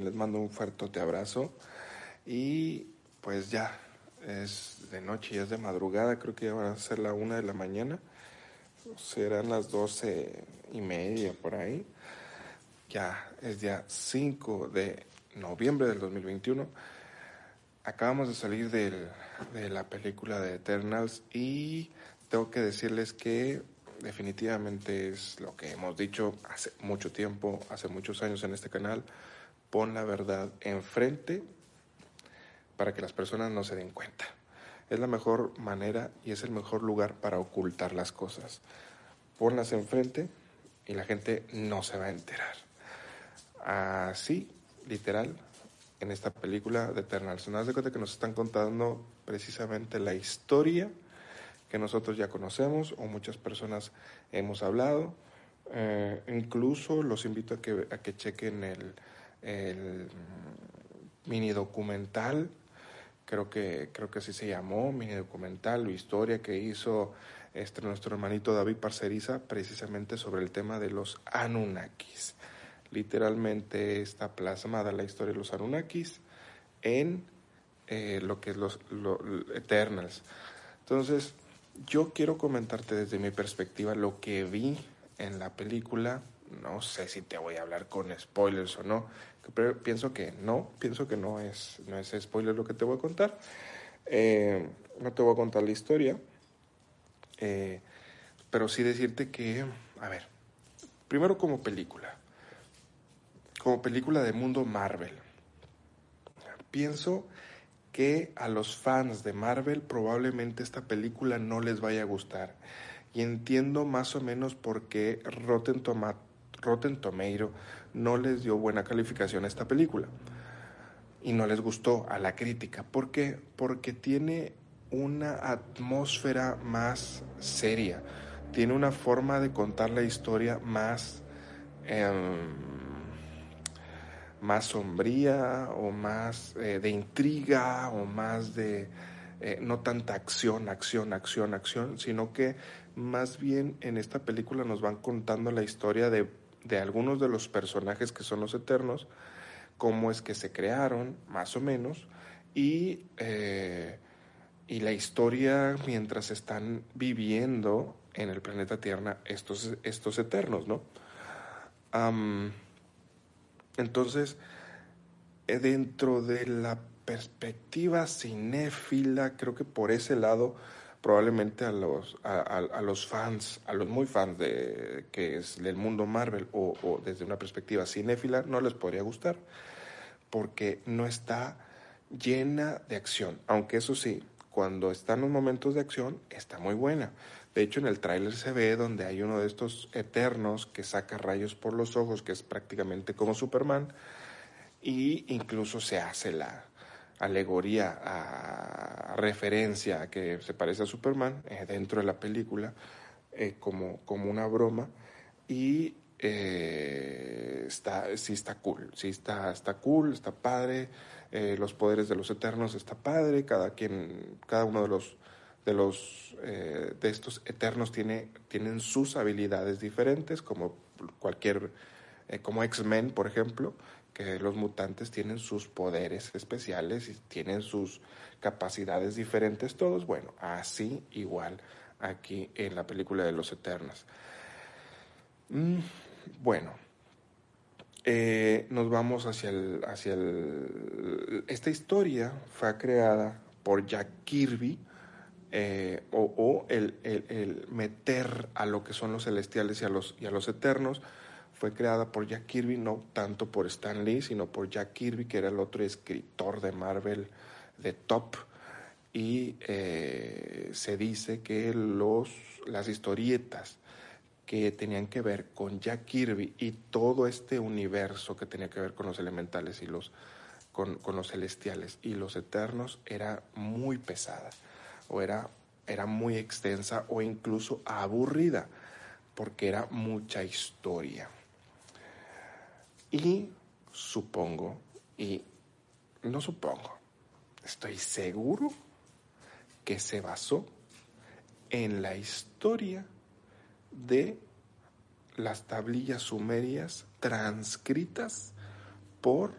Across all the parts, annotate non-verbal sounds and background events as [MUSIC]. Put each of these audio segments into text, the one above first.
Les mando un fuerte abrazo y pues ya es de noche, ya es de madrugada, creo que ya van a ser la una de la mañana, serán las doce y media por ahí. Ya es día 5 de noviembre del 2021. Acabamos de salir del, de la película de Eternals y tengo que decirles que definitivamente es lo que hemos dicho hace mucho tiempo, hace muchos años en este canal pon la verdad enfrente para que las personas no se den cuenta. Es la mejor manera y es el mejor lugar para ocultar las cosas. Ponlas enfrente y la gente no se va a enterar. Así, literal, en esta película de Eternal. Se de cuenta que nos están contando precisamente la historia que nosotros ya conocemos o muchas personas hemos hablado. Eh, incluso los invito a que, a que chequen el, el mini documental, creo que, creo que así se llamó, mini documental o historia que hizo este, nuestro hermanito David Parceriza precisamente sobre el tema de los Anunnakis. Literalmente está plasmada la historia de los Anunnakis en eh, lo que es los, los Eternals. Entonces, yo quiero comentarte desde mi perspectiva lo que vi en la película no sé si te voy a hablar con spoilers o no, pero pienso que no, pienso que no es, no es spoiler lo que te voy a contar. Eh, no te voy a contar la historia, eh, pero sí decirte que, a ver, primero como película, como película de mundo Marvel, pienso que a los fans de Marvel probablemente esta película no les vaya a gustar. Y entiendo más o menos por qué Rotten Tomatoes Rotten Tomato no les dio buena calificación a esta película y no les gustó a la crítica. ¿Por qué? Porque tiene una atmósfera más seria, tiene una forma de contar la historia más, em, más sombría o más eh, de intriga o más de eh, no tanta acción, acción, acción, acción, sino que más bien en esta película nos van contando la historia de de algunos de los personajes que son los eternos, cómo es que se crearon, más o menos, y, eh, y la historia mientras están viviendo en el planeta Tierra estos, estos eternos, ¿no? entonces, eh, dentro de la perspectiva cinéfila, creo que por ese lado probablemente a los, a, los fans, a los muy fans de que es del mundo Marvel o, desde una perspectiva cinéfila, no les podría gustar, porque no está llena de acción, aunque eso sí, cuando están los momentos de acción, está muy buena. De hecho, en el tráiler se ve donde hay uno de estos eternos que saca rayos por los ojos, que es prácticamente como Superman, y incluso se hace la, alegoría, a referencia a que se parece a Superman eh, dentro de la película eh, como, como una broma y eh, está, sí está cool, sí está, está cool, está padre, los poderes de los eternos está padre, cada quien, cada uno de los de los de estos eternos tiene, tienen sus habilidades diferentes, como cualquier, como X-Men, por ejemplo, que los mutantes tienen sus poderes especiales y tienen sus capacidades diferentes todos. Bueno, así igual aquí en la película de los Eternos. Mm, bueno, eh, nos vamos hacia el, hacia el... Esta historia fue creada por Jack Kirby, eh, o, el, el, meter a lo que son los celestiales y a los, y a los eternos fue creada por Jack Kirby, no tanto por Stan Lee, sino por Jack Kirby, que era el otro escritor de Marvel de top. Y eh, se dice que los, las historietas que tenían que ver con Jack Kirby y todo este universo que tenía que ver con los elementales y los, con, con los celestiales y los eternos era muy pesada o era, era muy extensa o incluso aburrida porque era mucha historia. Y supongo, y no supongo, estoy seguro que se basó en la historia de las tablillas sumerias transcritas por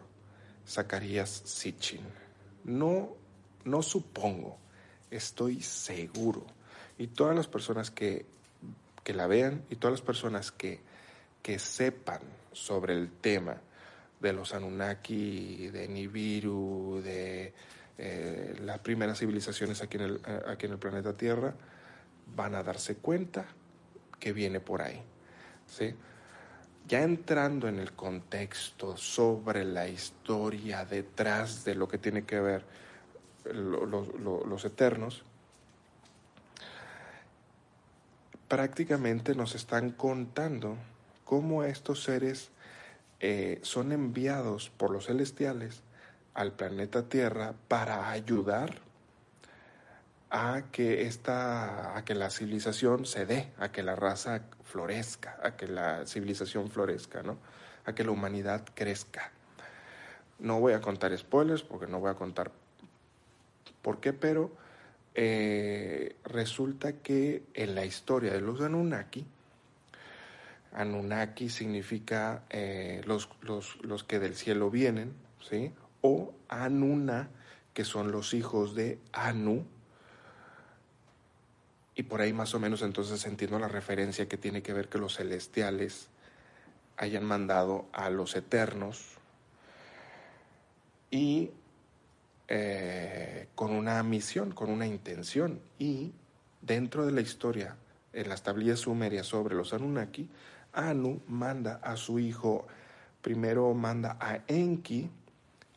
Zacarías Sitchin. No, no supongo, estoy seguro. Y todas las personas que, que la vean y todas las personas que, que sepan sobre el tema de los Anunnaki, de Nibiru, de eh, las primeras civilizaciones aquí en, el, eh, aquí en el planeta Tierra, van a darse cuenta que viene por ahí. ¿sí? Ya entrando en el contexto sobre la historia detrás de lo que tiene que ver los eternos, prácticamente nos están contando cómo estos seres eh, son enviados por los celestiales al planeta Tierra para ayudar a que esta, a que la civilización se dé, a que la raza florezca, a que la civilización florezca, ¿no? A que la humanidad crezca. No voy a contar spoilers porque no voy a contar por qué, pero eh, resulta que en la historia de los Anunnaki, Anunnaki significa eh, los, los, los, que del cielo vienen, ¿sí? O Anuna, que son los hijos de Anu, y por ahí más o menos entonces entiendo la referencia que tiene que ver que los celestiales hayan mandado a los eternos y eh, con una misión, con una intención. Y dentro de la historia, en las tablillas sumerias sobre los Anunnaki, Anu manda a su hijo, primero manda a Enki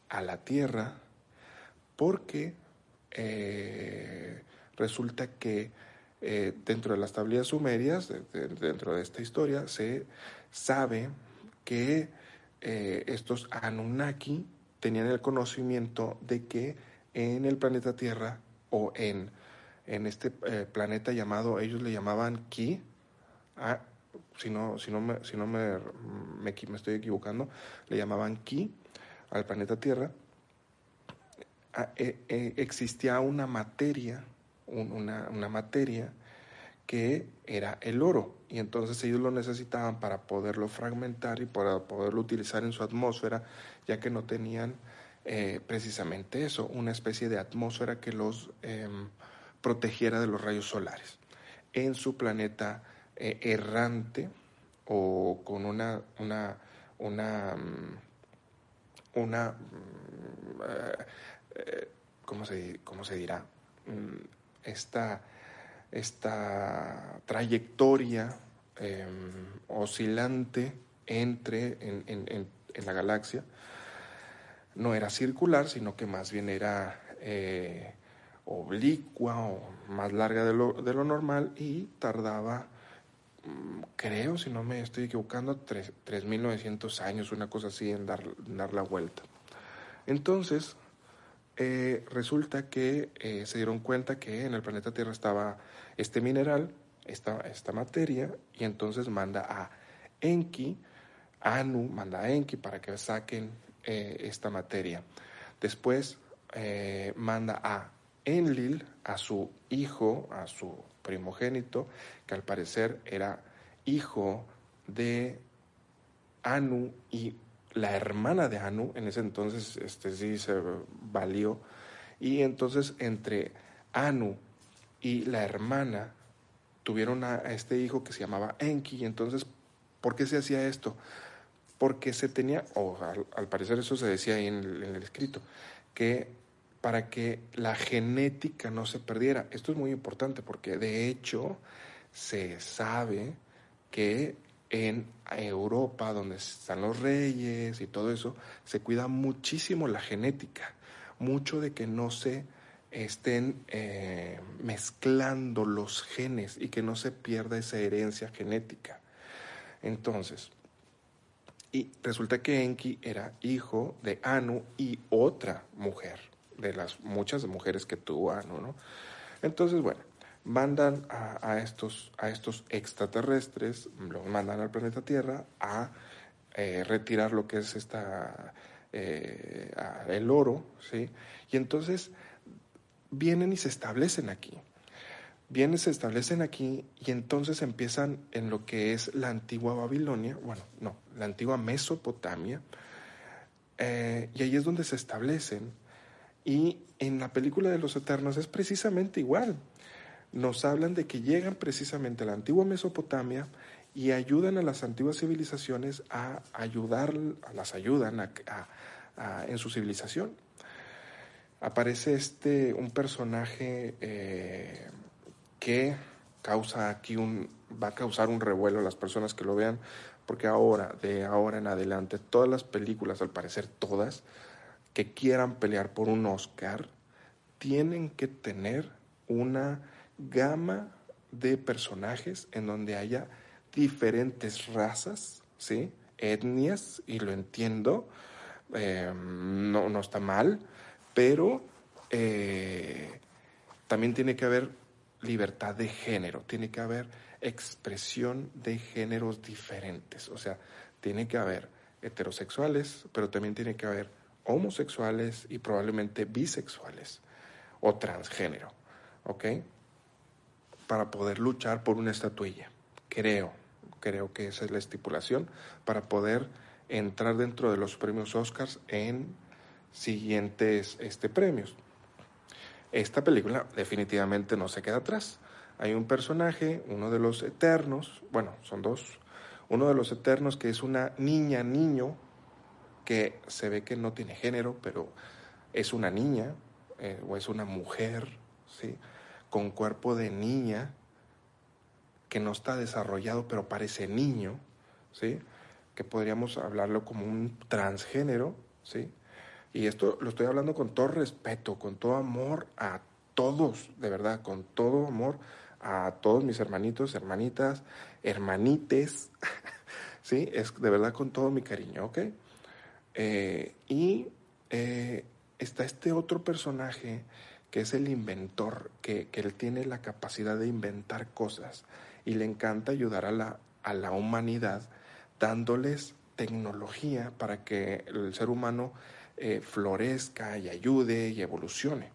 a la tierra, porque eh, resulta que eh, dentro de las tablillas sumerias, dentro de esta historia, se sabe que eh, estos Anunnaki tenían el conocimiento de que en el planeta Tierra o en, en este planeta llamado, ellos le llamaban Ki, ah, si no, si no, me, si no me, me, estoy equivocando, le llamaban Ki al planeta Tierra, ah, existía una materia una, una materia que era el oro y entonces ellos lo necesitaban para poderlo fragmentar y para poderlo utilizar en su atmósfera ya que no tenían eh, precisamente eso, una especie de atmósfera que los em, protegiera de los rayos solares. En su planeta eh, errante o con una, una, una, mm, una, mm, eh, ¿cómo, se, ¿cómo se dirá? Mm, esta, esta trayectoria em, oscilante entre en, en, en, la galaxia no era circular, sino que más bien era eh, oblicua o más larga de lo, de lo normal y tardaba, creo, si no me estoy equivocando, 3.900 años, una cosa así, en dar, dar la vuelta. Entonces, eh, resulta que eh, se dieron cuenta que en el planeta Tierra estaba este mineral, esta, esta materia, y entonces manda a Enki, Anu manda a Enki para que saquen eh, esta materia. Después manda a Enlil, a su hijo, a su primogénito, que al parecer era hijo de Anu y la hermana de Anu, en ese entonces este, sí se valió, y entonces entre Anu y la hermana tuvieron a, este hijo que se llamaba Enki, y entonces, ¿por qué se hacía esto? Porque se tenía, o al, parecer eso se decía ahí en el, en el escrito, que para que la genética no se perdiera. Esto es muy importante porque de hecho se sabe que en Europa, donde están los reyes y todo eso, se cuida muchísimo la genética, mucho de que no se estén eh, mezclando los genes y que no se pierda esa herencia genética. Entonces, y resulta que Enki era hijo de Anu y otra mujer, de las muchas mujeres que tuvo Anu, ¿no? Entonces, bueno, mandan a, estos, a estos extraterrestres, los mandan al planeta Tierra a eh, retirar lo que es esta, eh, el oro, ¿sí? Y entonces vienen y se establecen aquí. Vienen, se establecen aquí y entonces empiezan en lo que es la antigua Babilonia, bueno, no, la antigua Mesopotamia, Eh, y ahí es donde se establecen. Y en la película de los Eternos es precisamente igual. Nos hablan de que llegan precisamente a la antigua Mesopotamia y ayudan a las antiguas civilizaciones a ayudar, las ayudan en su civilización. Aparece este, un personaje eh, que causa aquí un, va a causar un revuelo a las personas que lo vean, porque ahora, de ahora en adelante, todas las películas, al parecer todas, que quieran pelear por un Oscar, tienen que tener una gama de personajes en donde haya diferentes razas, ¿sí? etnias, y lo entiendo, eh, no, no, está mal, pero eh, también tiene que haber libertad de género, tiene que haber expresión de géneros diferentes, o sea, tiene que haber heterosexuales, pero también tiene que haber homosexuales y probablemente bisexuales o transgénero, ¿ok? Para poder luchar por una estatuilla, creo, creo que esa es la estipulación, para poder entrar dentro de los premios Oscars en siguientes este, premios. Esta película definitivamente no se queda atrás. Hay un personaje, uno de los eternos, bueno, son dos, uno de los eternos que es una niña, niño, que se ve que no tiene género, pero es una niña eh, o es una mujer, ¿sí? Con cuerpo de niña, que no está desarrollado, pero parece niño, ¿sí? Que podríamos hablarlo como un transgénero, ¿sí? Y esto lo estoy hablando con todo respeto, con todo amor a todos, de verdad, con todo amor a todos mis hermanitos, hermanitas, hermanites, [LAUGHS] ¿sí? Es de verdad con todo mi cariño, ¿ok? Eh, y eh, está este otro personaje que es el inventor, que, que, él tiene la capacidad de inventar cosas y le encanta ayudar a la, a la humanidad dándoles tecnología para que el ser humano eh, florezca y ayude y evolucione.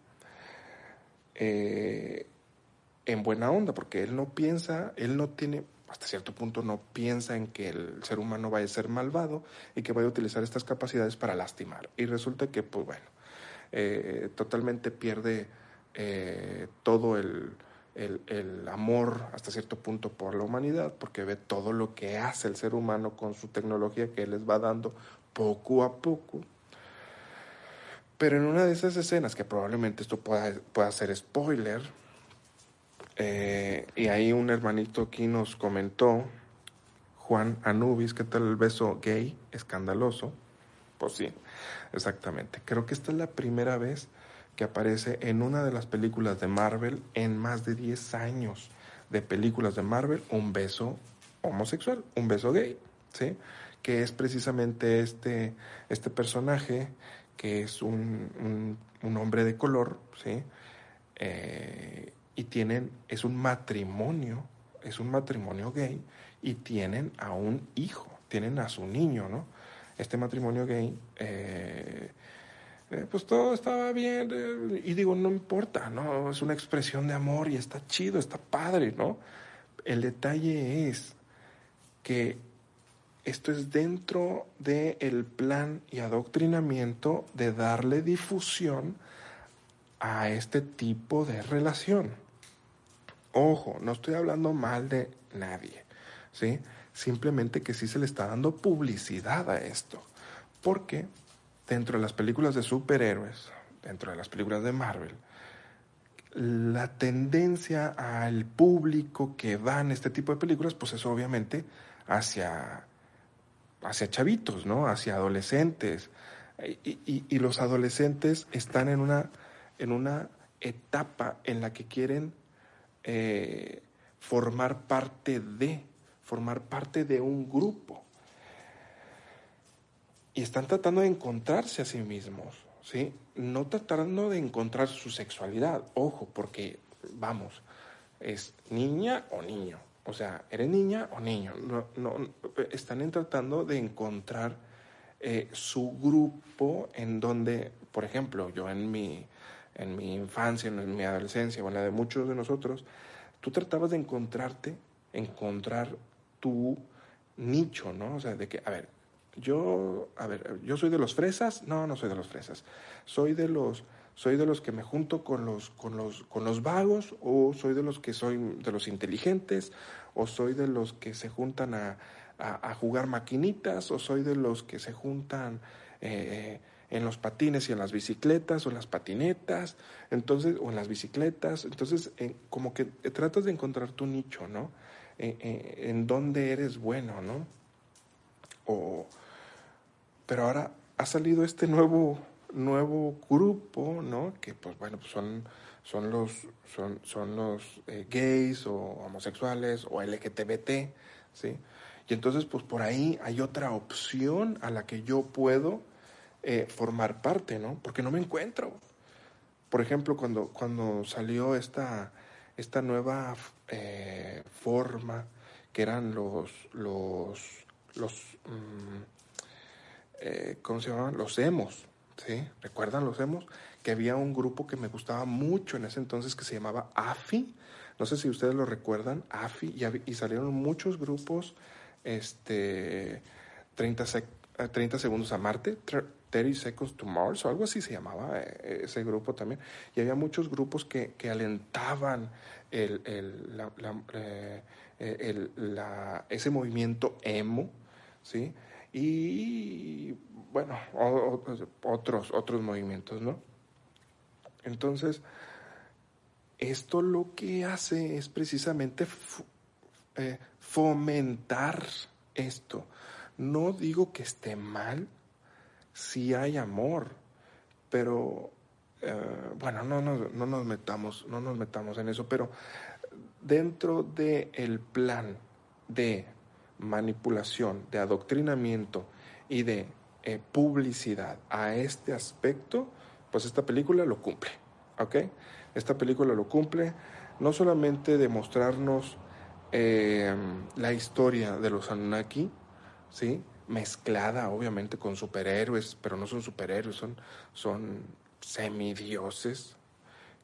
en buena onda, porque él no piensa, él no tiene hasta cierto punto no piensa en que el ser humano vaya a ser malvado y que vaya a utilizar estas capacidades para lastimar. Y resulta que, pues bueno, eh, totalmente pierde eh, todo el, amor hasta cierto punto por la humanidad, porque ve todo lo que hace el ser humano con su tecnología que él les va dando poco a poco. Pero en una de esas escenas, que probablemente esto pueda, pueda ser spoiler, eh, y ahí un hermanito aquí nos comentó, Juan Anubis, ¿qué tal el beso gay, escandaloso? Pues sí, exactamente. Creo que esta es la primera vez que aparece en una de las películas de Marvel en más de 10 años de películas de Marvel un beso homosexual, un beso gay, ¿sí? Que es precisamente este, este personaje que es un, un, hombre de color, ¿sí? Eh, y tienen, es un matrimonio, es un matrimonio gay y tienen a un hijo, tienen a su niño, ¿no? Este matrimonio gay, eh, eh, pues todo estaba bien eh, y digo, no importa, ¿no? Es una expresión de amor y está chido, está padre, ¿no? El detalle es que esto es dentro del el plan y adoctrinamiento de darle difusión a este tipo de relación. Ojo, no estoy hablando mal de nadie, ¿sí? Simplemente que sí se le está dando publicidad a esto. Porque dentro de las películas de superhéroes, dentro de las películas de Marvel, la tendencia al público que va en este tipo de películas, pues es obviamente hacia, hacia chavitos, ¿no? Hacia adolescentes. Y, y los adolescentes están en una, en una etapa en la que quieren eh, formar parte de, formar parte de un grupo. Y están tratando de encontrarse a sí mismos, ¿sí? No tratando de encontrar su sexualidad, ojo, porque, vamos, es niña o niño. O sea, ¿eres niña o niño? No, no, están tratando de encontrar eh, su grupo en donde, por ejemplo, yo en mi, en mi infancia, en mi adolescencia, o en la de muchos de nosotros, tú tratabas de encontrarte, encontrar tu nicho, ¿no? O sea, de que, a ver, yo, a ver, yo soy de los fresas, no, no soy de los fresas, soy de los, soy de los que me junto con los, con los, con los vagos, o soy de los que soy de los inteligentes, o soy de los que se juntan a, a, jugar maquinitas, o soy de los que se juntan eh, en los patines y en las bicicletas, o en las patinetas, entonces, o en las bicicletas, entonces, como que tratas de encontrar tu nicho, ¿no? en dónde eres bueno, ¿no? O, pero ahora ha salido este nuevo, nuevo grupo, ¿no? Que pues bueno, pues son, son los, son, son los eh, gays o homosexuales o LGTBT, ¿sí? Y entonces pues por ahí hay otra opción a la que yo puedo eh, formar parte, ¿no? Porque no me encuentro. Por ejemplo, cuando, cuando salió esta, esta nueva eh, forma que eran los, los, los mm, eh, ¿cómo se llamaban? Los emos, ¿sí? ¿Recuerdan los emos? Que había un grupo que me gustaba mucho en ese entonces que se llamaba AFI. No sé si ustedes lo recuerdan, AFI, y, salieron muchos grupos, este, 30, 30 eh, segundos a Marte, 30 Seconds to Mars, o algo así se llamaba eh, ese grupo también. Y había muchos grupos que, que alentaban el, el, la, la, ese movimiento emo, ¿sí? y bueno, otros, otros movimientos, ¿no? Entonces, esto lo que hace es precisamente eh, fomentar esto. No digo que esté mal si hay amor, pero eh, bueno, no, no, no, nos metamos, no nos metamos en eso, pero dentro del el plan de manipulación, de adoctrinamiento y de eh, publicidad a este aspecto, pues esta película lo cumple, ¿ok? Esta película lo cumple no solamente de mostrarnos eh, la historia de los Anunnaki, ¿sí? Mezclada obviamente con superhéroes, pero no son superhéroes, son, son semidioses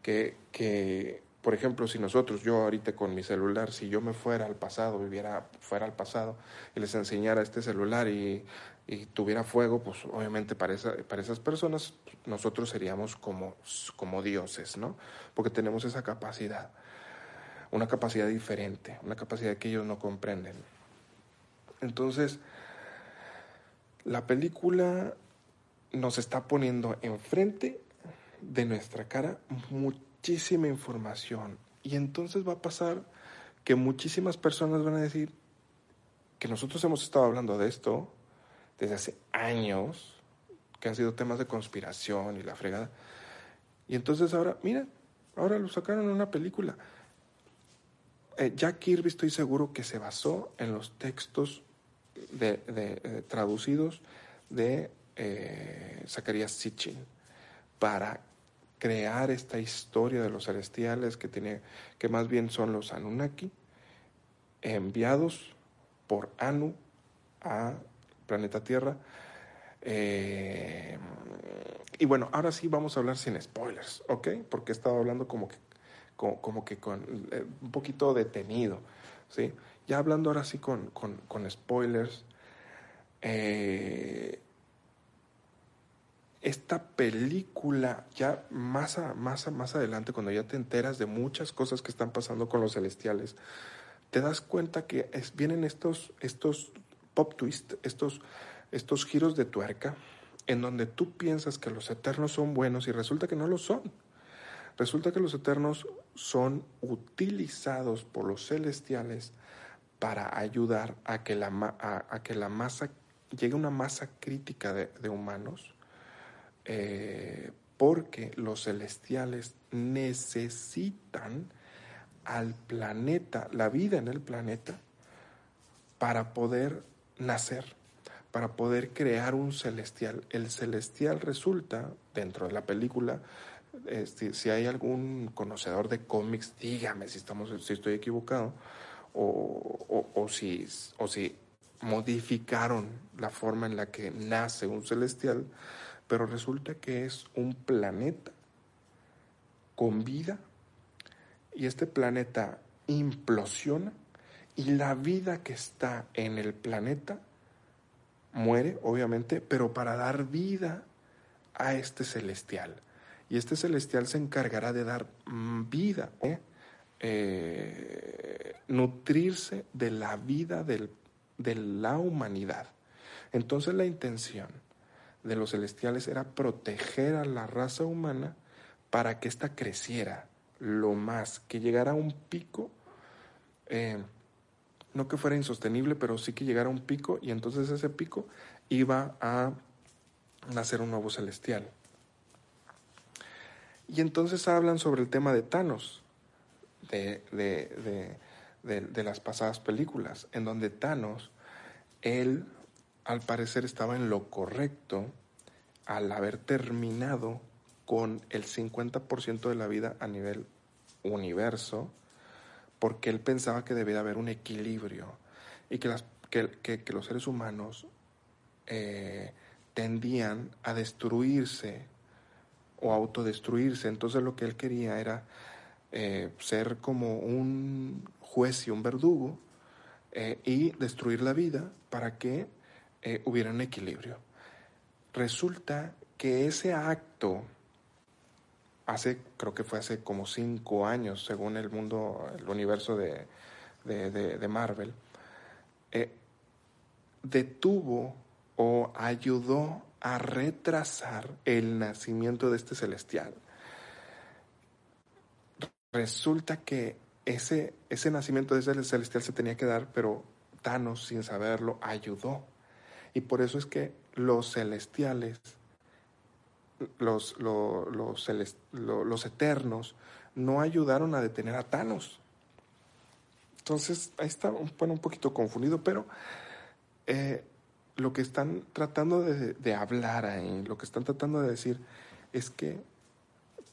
que, que por ejemplo, si nosotros, yo ahorita con mi celular, si yo me fuera al pasado, viviera fuera al pasado y les enseñara este celular y, tuviera fuego, pues obviamente para, para esas personas nosotros seríamos como, como dioses, ¿no? Porque tenemos esa capacidad, una capacidad diferente, una capacidad que ellos no comprenden. Entonces, la película nos está poniendo enfrente de nuestra cara muchísima información. Y entonces va a pasar que muchísimas personas van a decir que nosotros hemos estado hablando de esto desde hace años, que han sido temas de conspiración y la fregada. Y entonces ahora, mira, ahora lo sacaron en una película. Eh, Jack Kirby estoy seguro que se basó en los textos de, eh, traducidos de eh, Zacarías Sitchin para crear esta historia de los celestiales que tiene que más bien son los Anunnaki enviados por Anu a planeta Tierra. Eh, y bueno ahora sí vamos a hablar sin spoilers ok porque he estado hablando como que como, que con eh, un poquito detenido sí ya hablando ahora sí con, con, spoilers eh, esta película, ya más, más, más adelante, cuando ya te enteras de muchas cosas que están pasando con los celestiales, te das cuenta que vienen estos, estos pop twist, estos, estos giros de tuerca, en donde tú piensas que los eternos son buenos y resulta que no lo son. Resulta que los eternos son utilizados por los celestiales para ayudar a que la, a, que la masa llegue a una masa crítica de humanos eh, porque los celestiales necesitan al planeta, la vida en el planeta, para poder nacer, para poder crear un celestial. El celestial resulta, dentro de la película, este, si hay algún conocedor de cómics, dígame si, estamos, si estoy equivocado, o, o, si, o si modificaron la forma en la que nace un celestial, pero resulta que es un planeta con vida y este planeta implosiona y la vida que está en el planeta muere, obviamente, pero para dar vida a este celestial. Y este celestial se encargará de dar mm, vida, ¿eh? Eh, nutrirse de la vida de la humanidad. Entonces la intención de los celestiales era proteger a la raza humana para que ésta creciera lo más, que llegara a un pico, eh, no que fuera insostenible, pero sí que llegara a un pico y entonces ese pico iba a nacer un nuevo celestial. Y entonces hablan sobre el tema de Thanos, de, de, las pasadas películas, en donde Thanos, él al parecer estaba en lo correcto al haber terminado con el 50% de la vida a nivel universo, porque él pensaba que debía haber un equilibrio y que, las, que, los seres humanos eh, tendían a destruirse o autodestruirse. Entonces lo que él quería era eh, ser como un juez y un verdugo eh, y destruir la vida para que eh, hubiera un equilibrio. Resulta que ese acto, hace, creo que fue hace como cinco años, según el mundo, el universo de, de Marvel, detuvo o ayudó a retrasar el nacimiento de este celestial. Resulta que ese, ese nacimiento de ese celestial se tenía que dar, pero Thanos, sin saberlo, ayudó. Y por eso es que los celestiales, los, los, eternos, no ayudaron a detener a Thanos. Entonces, ahí está bueno, un poquito confundido, pero eh, lo que están tratando de, hablar ahí, lo que están tratando de decir es que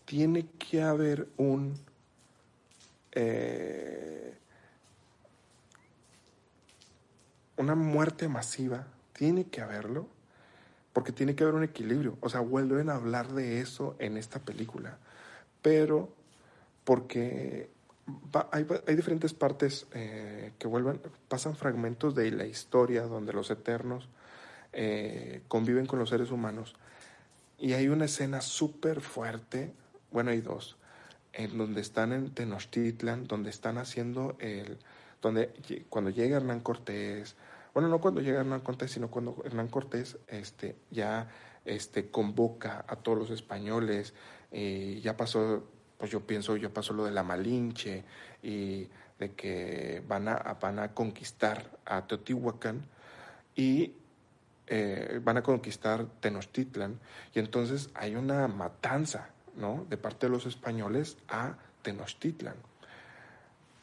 tiene que haber un... Eh, una muerte masiva, tiene que haberlo, porque tiene que haber un equilibrio. O sea, vuelven a hablar de eso en esta película, pero porque hay, diferentes partes eh, que vuelven, pasan fragmentos de la historia donde los eternos eh, conviven con los seres humanos. Y hay una escena súper fuerte, bueno, hay dos, en donde están en Tenochtitlan, donde están haciendo el, donde cuando llega Hernán Cortés, bueno, no cuando llega Hernán Cortés, sino cuando Hernán Cortés este, ya este, convoca a todos los españoles, y ya pasó pues yo pienso, ya pasó lo de la Malinche y de que van a, van a conquistar a Teotihuacán y eh, van a conquistar Tenochtitlan. Y entonces hay una matanza, ¿no? De parte de los españoles a Tenochtitlan.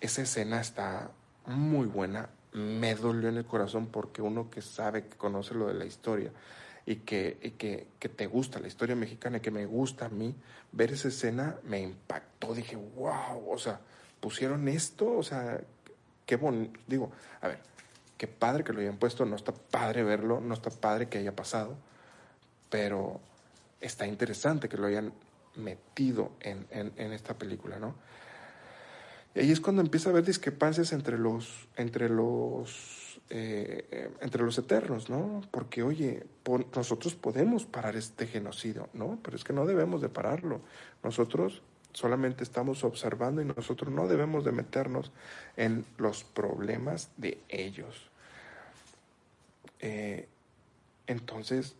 Esa escena está muy buena, me dolió en el corazón porque uno que sabe, que conoce lo de la historia, y, que, que, te gusta la historia mexicana y que me gusta a mí, ver esa escena me impactó. Dije, wow, o sea, pusieron esto, o sea, qué bonito. Digo, a ver, qué padre que lo hayan puesto, no está padre verlo, no está padre que haya pasado, pero está interesante que lo hayan metido en, en esta película, ¿no? Y ahí es cuando empieza a haber discrepancias entre los, entre los eh, entre los eternos, ¿no? Porque, oye, nosotros podemos parar este genocidio, ¿no? Pero es que no debemos de pararlo. Nosotros solamente estamos observando y nosotros no debemos de meternos en los problemas de ellos. Eh, entonces,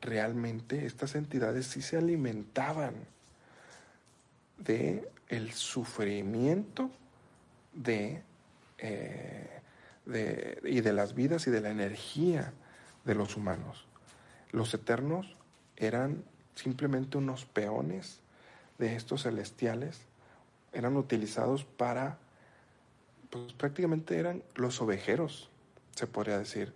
realmente estas entidades sí se alimentaban de el sufrimiento de eh, y de las vidas y de la energía de los humanos. Los eternos eran simplemente unos peones de estos celestiales, eran utilizados para, pues prácticamente eran los ovejeros, se podría decir.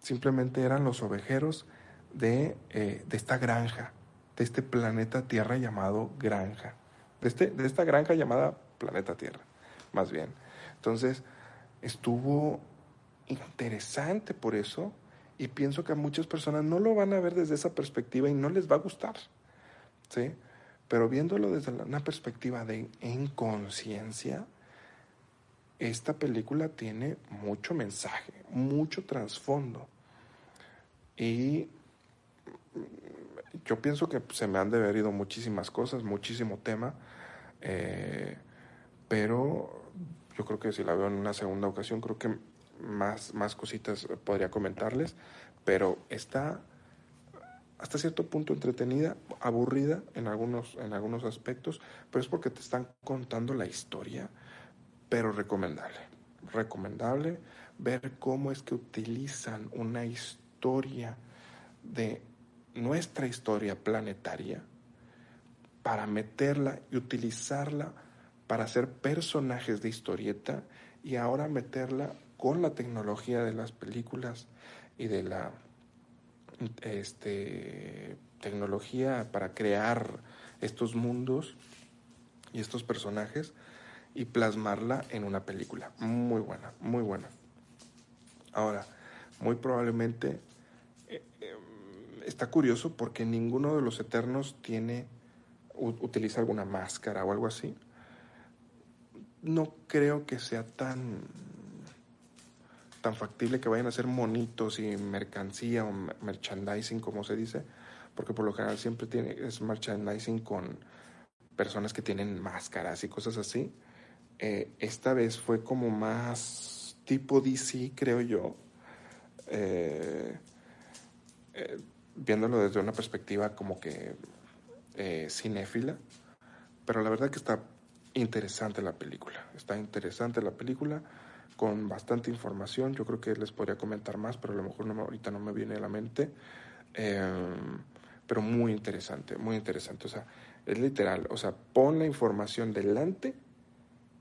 Simplemente eran los ovejeros de, eh, de esta granja, de este planeta Tierra llamado granja, de, este, de esta granja llamada planeta Tierra, más bien. Entonces, estuvo interesante por eso y pienso que a muchas personas no lo van a ver desde esa perspectiva y no les va a gustar, ¿sí? Pero viéndolo desde una perspectiva de en conciencia, esta película tiene mucho mensaje, mucho trasfondo. Y yo pienso que se me han de muchísimas cosas, muchísimo tema, eh, pero yo creo que si la veo en una segunda ocasión, creo que más, más cositas podría comentarles, pero está hasta cierto punto entretenida, aburrida en algunos, en algunos aspectos, pero es porque te están contando la historia, pero recomendable, recomendable ver cómo es que utilizan una historia de nuestra historia planetaria para meterla y utilizarla para hacer personajes de historieta y ahora meterla con la tecnología de las películas y de la este, tecnología para crear estos mundos y estos personajes y plasmarla en una película. Muy buena, muy buena. Ahora, muy probablemente está curioso porque ninguno de los Eternos tiene utiliza alguna máscara o algo así. No creo que sea tan tan factible que vayan a ser monitos y mercancía o merchandising, como se dice, porque por lo general siempre tiene, es merchandising con personas que tienen máscaras y cosas así. Eh, esta vez fue como más tipo DC, creo yo, eh, eh, viéndolo desde una perspectiva como que cinéfila, pero la verdad que está interesante la película, está interesante la película con bastante información. Yo creo que les podría comentar más, pero a lo mejor no, ahorita no me viene a la mente. Em, pero muy interesante, muy interesante. O sea, es literal. O sea, pon la información delante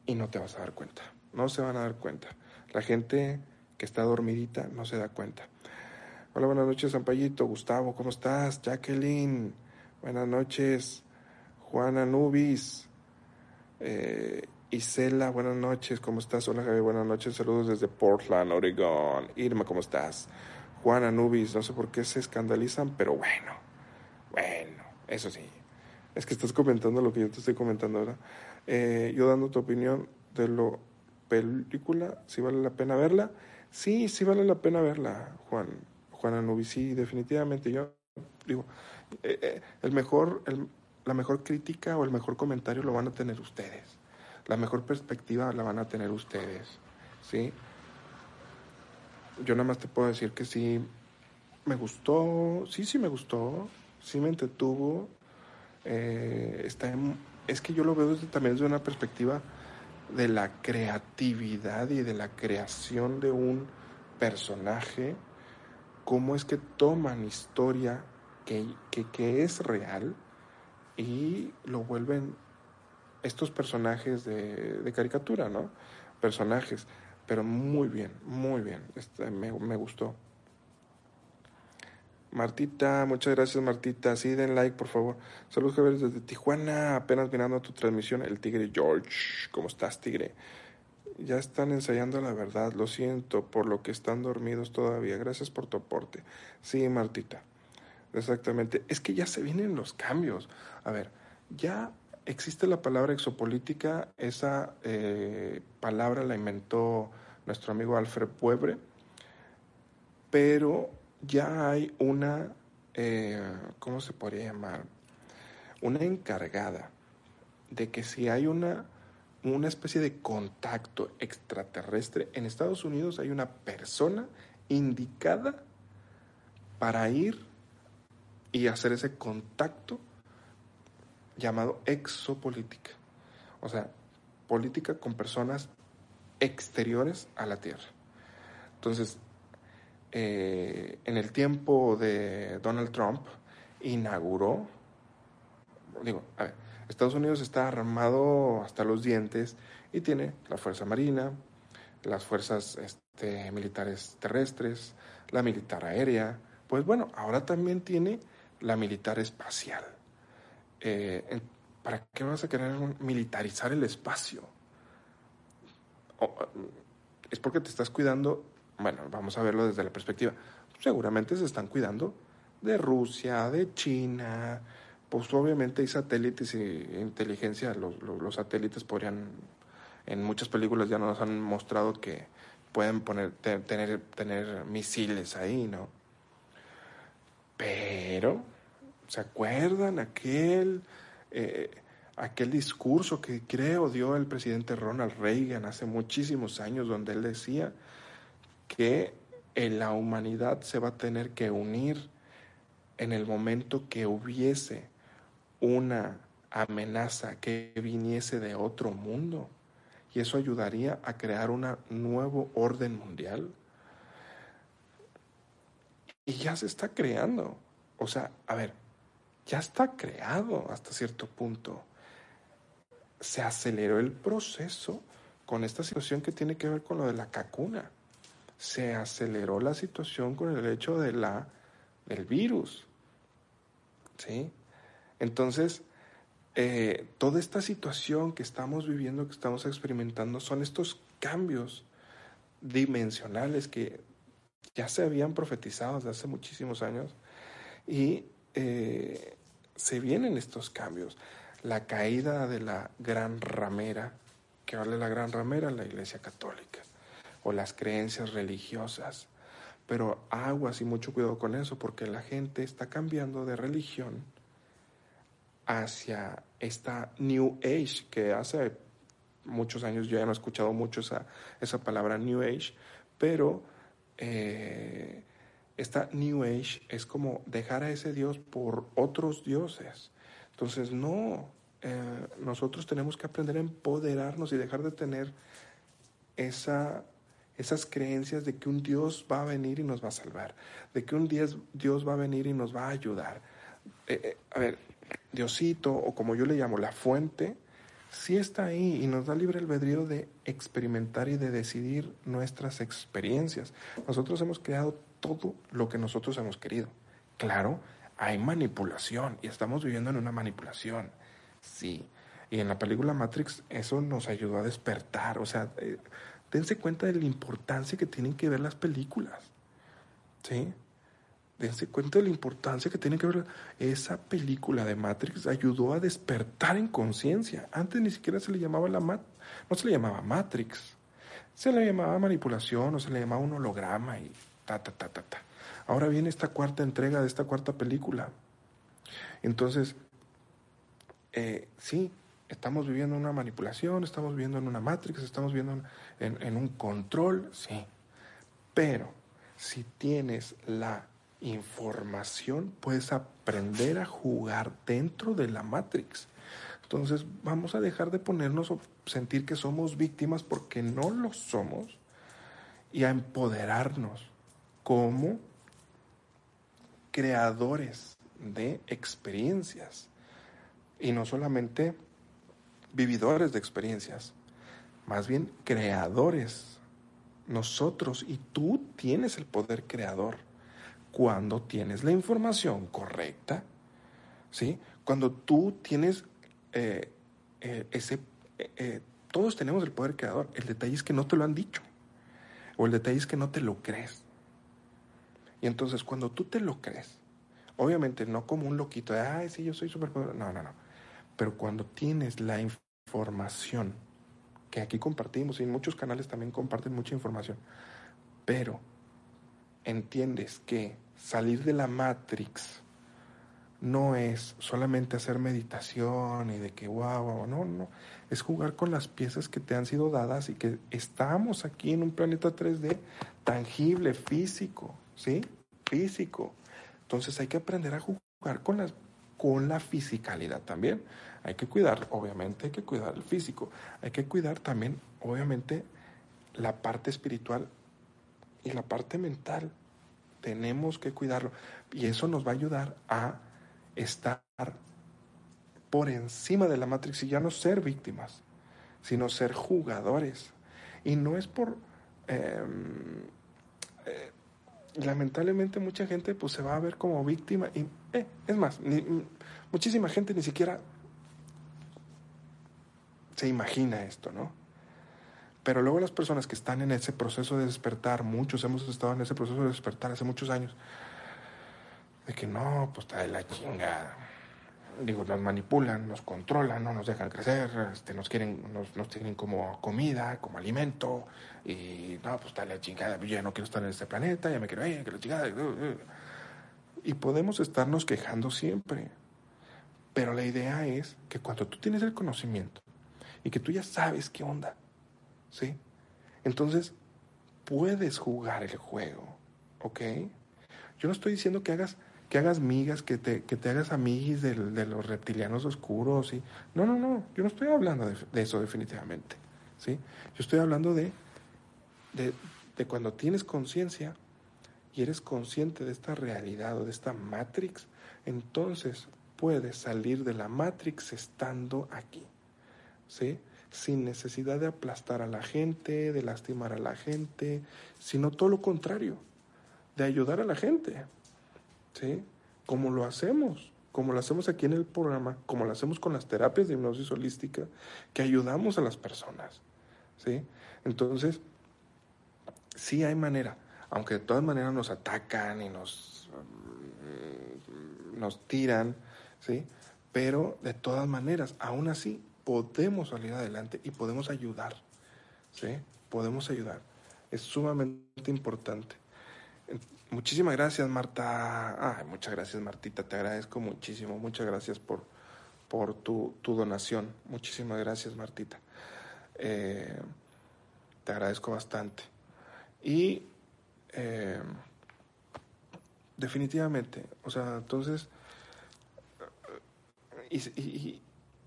y no te vas a dar cuenta. No se van a dar cuenta. La gente que está dormidita no se da cuenta. Hola, buenas noches, Zampallito. Gustavo, ¿cómo estás? Jacqueline, buenas noches. Juana Nubis. Eh, Isela, buenas noches, ¿cómo estás? Hola Javi, buenas noches, saludos desde Portland, Oregon. Irma, ¿cómo estás? Juan Anubis, no sé por qué se escandalizan, pero bueno, bueno, eso sí. Es que estás comentando lo que yo te estoy comentando ahora. Eh, yo dando tu opinión de lo película, si vale la pena verla. Sí, sí vale la pena verla, Juan. Juan sí, definitivamente. Yo digo, eh, eh, el mejor, la mejor crítica o el mejor comentario lo van a tener ustedes la mejor perspectiva la van a tener ustedes, ¿sí? Yo nada más te puedo decir que sí, me gustó, sí, sí me gustó, sí me entretuvo, eh, está es que yo lo veo también desde una perspectiva de la creatividad y de la creación de un personaje, cómo es que toman historia que, que, es real y lo vuelven estos personajes de, caricatura, ¿no? Personajes, pero muy bien, muy bien, este, me, gustó. Martita, muchas gracias Martita. Sí, den like, por favor. Saludos, Javier, desde Tijuana. Apenas mirando tu transmisión, el Tigre George. ¿Cómo estás, Tigre? Ya están ensayando la verdad. Lo siento por lo que están dormidos todavía. Gracias por tu aporte. Sí, Martita. Exactamente. Es que ya se vienen los cambios. A ver, ya existe la palabra exopolítica, esa eh, palabra la inventó nuestro amigo Alfred Puebre, pero ya hay una, eh, ¿cómo se podría llamar? Una encargada de que si hay una, una especie de contacto extraterrestre, en Estados Unidos hay una persona indicada para ir y hacer ese contacto llamado exopolítica. O sea, política con personas exteriores a la Tierra. Entonces, eh, en el tiempo de Donald Trump, inauguró, digo, a ver, Estados Unidos está armado hasta los dientes y tiene la Fuerza Marina, las fuerzas este, militares terrestres, la militar aérea, pues bueno, ahora también tiene la militar espacial. Eh, ¿para qué vas a querer militarizar el espacio? es porque te estás cuidando, bueno, vamos a verlo desde la perspectiva, seguramente se están cuidando de Rusia, de China, pues obviamente hay satélites y inteligencia, los, los, satélites podrían, en muchas películas ya nos han mostrado que pueden poner, tener, tener misiles ahí, ¿no? Pero, ¿se acuerdan aquel, eh, aquel discurso que creo dio el presidente Ronald Reagan hace muchísimos años, donde él decía que la humanidad se va a tener que unir en el momento que hubiese una amenaza que viniese de otro mundo? Y eso ayudaría a crear un nuevo orden mundial. Y ya se está creando. O sea, a ver, ya está creado hasta cierto punto. Se aceleró el proceso con esta situación que tiene que ver con lo de la cacuna. Se aceleró la situación con el hecho de la, del virus. ¿Sí? Entonces, eh, toda esta situación que estamos viviendo, que estamos experimentando, son estos cambios dimensionales que ya se habían profetizado desde hace muchísimos años y eh, se vienen estos cambios. La caída de la gran ramera, que vale la gran ramera, la Iglesia Católica, o las creencias religiosas. Pero aguas y mucho cuidado con eso, porque la gente está cambiando de religión hacia esta New Age, que hace muchos años yo ya no he escuchado mucho esa, esa palabra New Age, pero eh, esta New Age es como dejar a ese Dios por otros dioses. Entonces, no, eh, nosotros tenemos que aprender a empoderarnos y dejar de tener esa, esas creencias de que un Dios va a venir y nos va a salvar, de que un Dios, Dios va a venir y nos va a ayudar. Eh, a ver, Diosito, o como yo le llamo, la fuente, sí está ahí y nos da libre albedrío de experimentar y de decidir nuestras experiencias. Nosotros hemos creado todo lo que nosotros hemos querido. Claro, hay manipulación y estamos viviendo en una manipulación. Sí. Y en la película Matrix eso nos ayudó a despertar. O sea, eh, cuenta de la importancia que tienen que ver las películas. ¿Sí? Dense cuenta de la importancia que tiene que ver esa película de Matrix ayudó a despertar en conciencia. Antes ni siquiera se le llamaba la mat no se le llamaba Matrix. Se le llamaba manipulación o se le llamaba un holograma y ta ta ta ta ta. Ahora viene esta cuarta entrega de esta cuarta película. Entonces, eh, sí, estamos viviendo una manipulación, estamos viviendo en una Matrix, estamos viviendo en un control, sí. Pero si tienes la información, puedes aprender a jugar dentro de la Matrix. Entonces vamos a dejar de ponernos sentir que somos víctimas porque no lo somos y a empoderarnos como creadores de experiencias y no solamente vividores de experiencias, más bien creadores. Nosotros y tú tienes el poder creador cuando tienes la información correcta, ¿sí? Cuando tú tienes eh, eh, ese... Eh, todos tenemos el poder creador. El detalle es que no te lo han dicho. O el detalle es que no te lo crees. Y entonces cuando tú te lo crees, obviamente no como un loquito de, ay, sí, yo soy súper... No, no, no. Pero cuando tienes la información, que aquí compartimos, y en muchos canales también comparten mucha información, pero entiendes que salir de la Matrix no es solamente hacer meditación y de que wow, no, no, es jugar con las piezas que te han sido dadas y que estamos aquí en un planeta 3D tangible, físico, ¿sí? Físico. Entonces hay que aprender a jugar con las con la fisicalidad también. Hay que cuidar, obviamente, hay que cuidar el físico. Hay que cuidar también, obviamente, la parte espiritual y la parte mental. Tenemos que cuidarlo. Y eso nos va a ayudar a estar por encima de la Matrix y ya no ser víctimas, sino ser jugadores. Y no es por... Em, eh, lamentablemente mucha gente pues se va a ver como víctima y eh, es más, muchísima gente ni siquiera se imagina esto, ¿no? Pero luego las personas que están en ese proceso de despertar, muchos hemos estado en ese proceso de despertar hace muchos años, de que no, pues está de la chingada. Digo, nos manipulan, nos controlan, no nos dejan crecer, este, nos quieren, nos, nos tienen como comida, como alimento, y no, pues está de la chingada, yo ya no quiero estar en este planeta, ya me quiero ir, que la chingada. Y podemos estarnos quejando siempre. Pero la idea es que cuando tú tienes el conocimiento y que tú ya sabes qué onda, ¿sí? Entonces puedes jugar el juego, ¿ok? Yo no estoy diciendo que hagas, que hagas migas, que te, que te hagas amiguis de, de, los reptilianos oscuros. Y... No, no, no, yo no estoy hablando de, de eso definitivamente, ¿sí? Yo estoy hablando de, de, de cuando tienes conciencia y eres consciente de esta realidad o de esta matrix, entonces puedes salir de la matrix estando aquí, ¿sí? Sin necesidad de aplastar a la gente, de lastimar a la gente, sino todo lo contrario, de ayudar a la gente, ¿sí? Como lo hacemos, como lo hacemos aquí en el programa, como lo hacemos con las terapias de hipnosis holística, que ayudamos a las personas, ¿sí? Entonces, sí hay manera aunque de todas maneras nos atacan y nos, mm, nos tiran, ¿sí? Pero de todas maneras, aún así, podemos salir adelante y podemos ayudar, ¿sí? Podemos ayudar. Es sumamente importante. Muchísimas gracias, Marta. Ay, muchas gracias, Martita. Te agradezco muchísimo. Muchas gracias por, por tu, tu donación. Muchísimas gracias, Martita. Eh, te agradezco bastante. Y eh, definitivamente, o sea, entonces, y,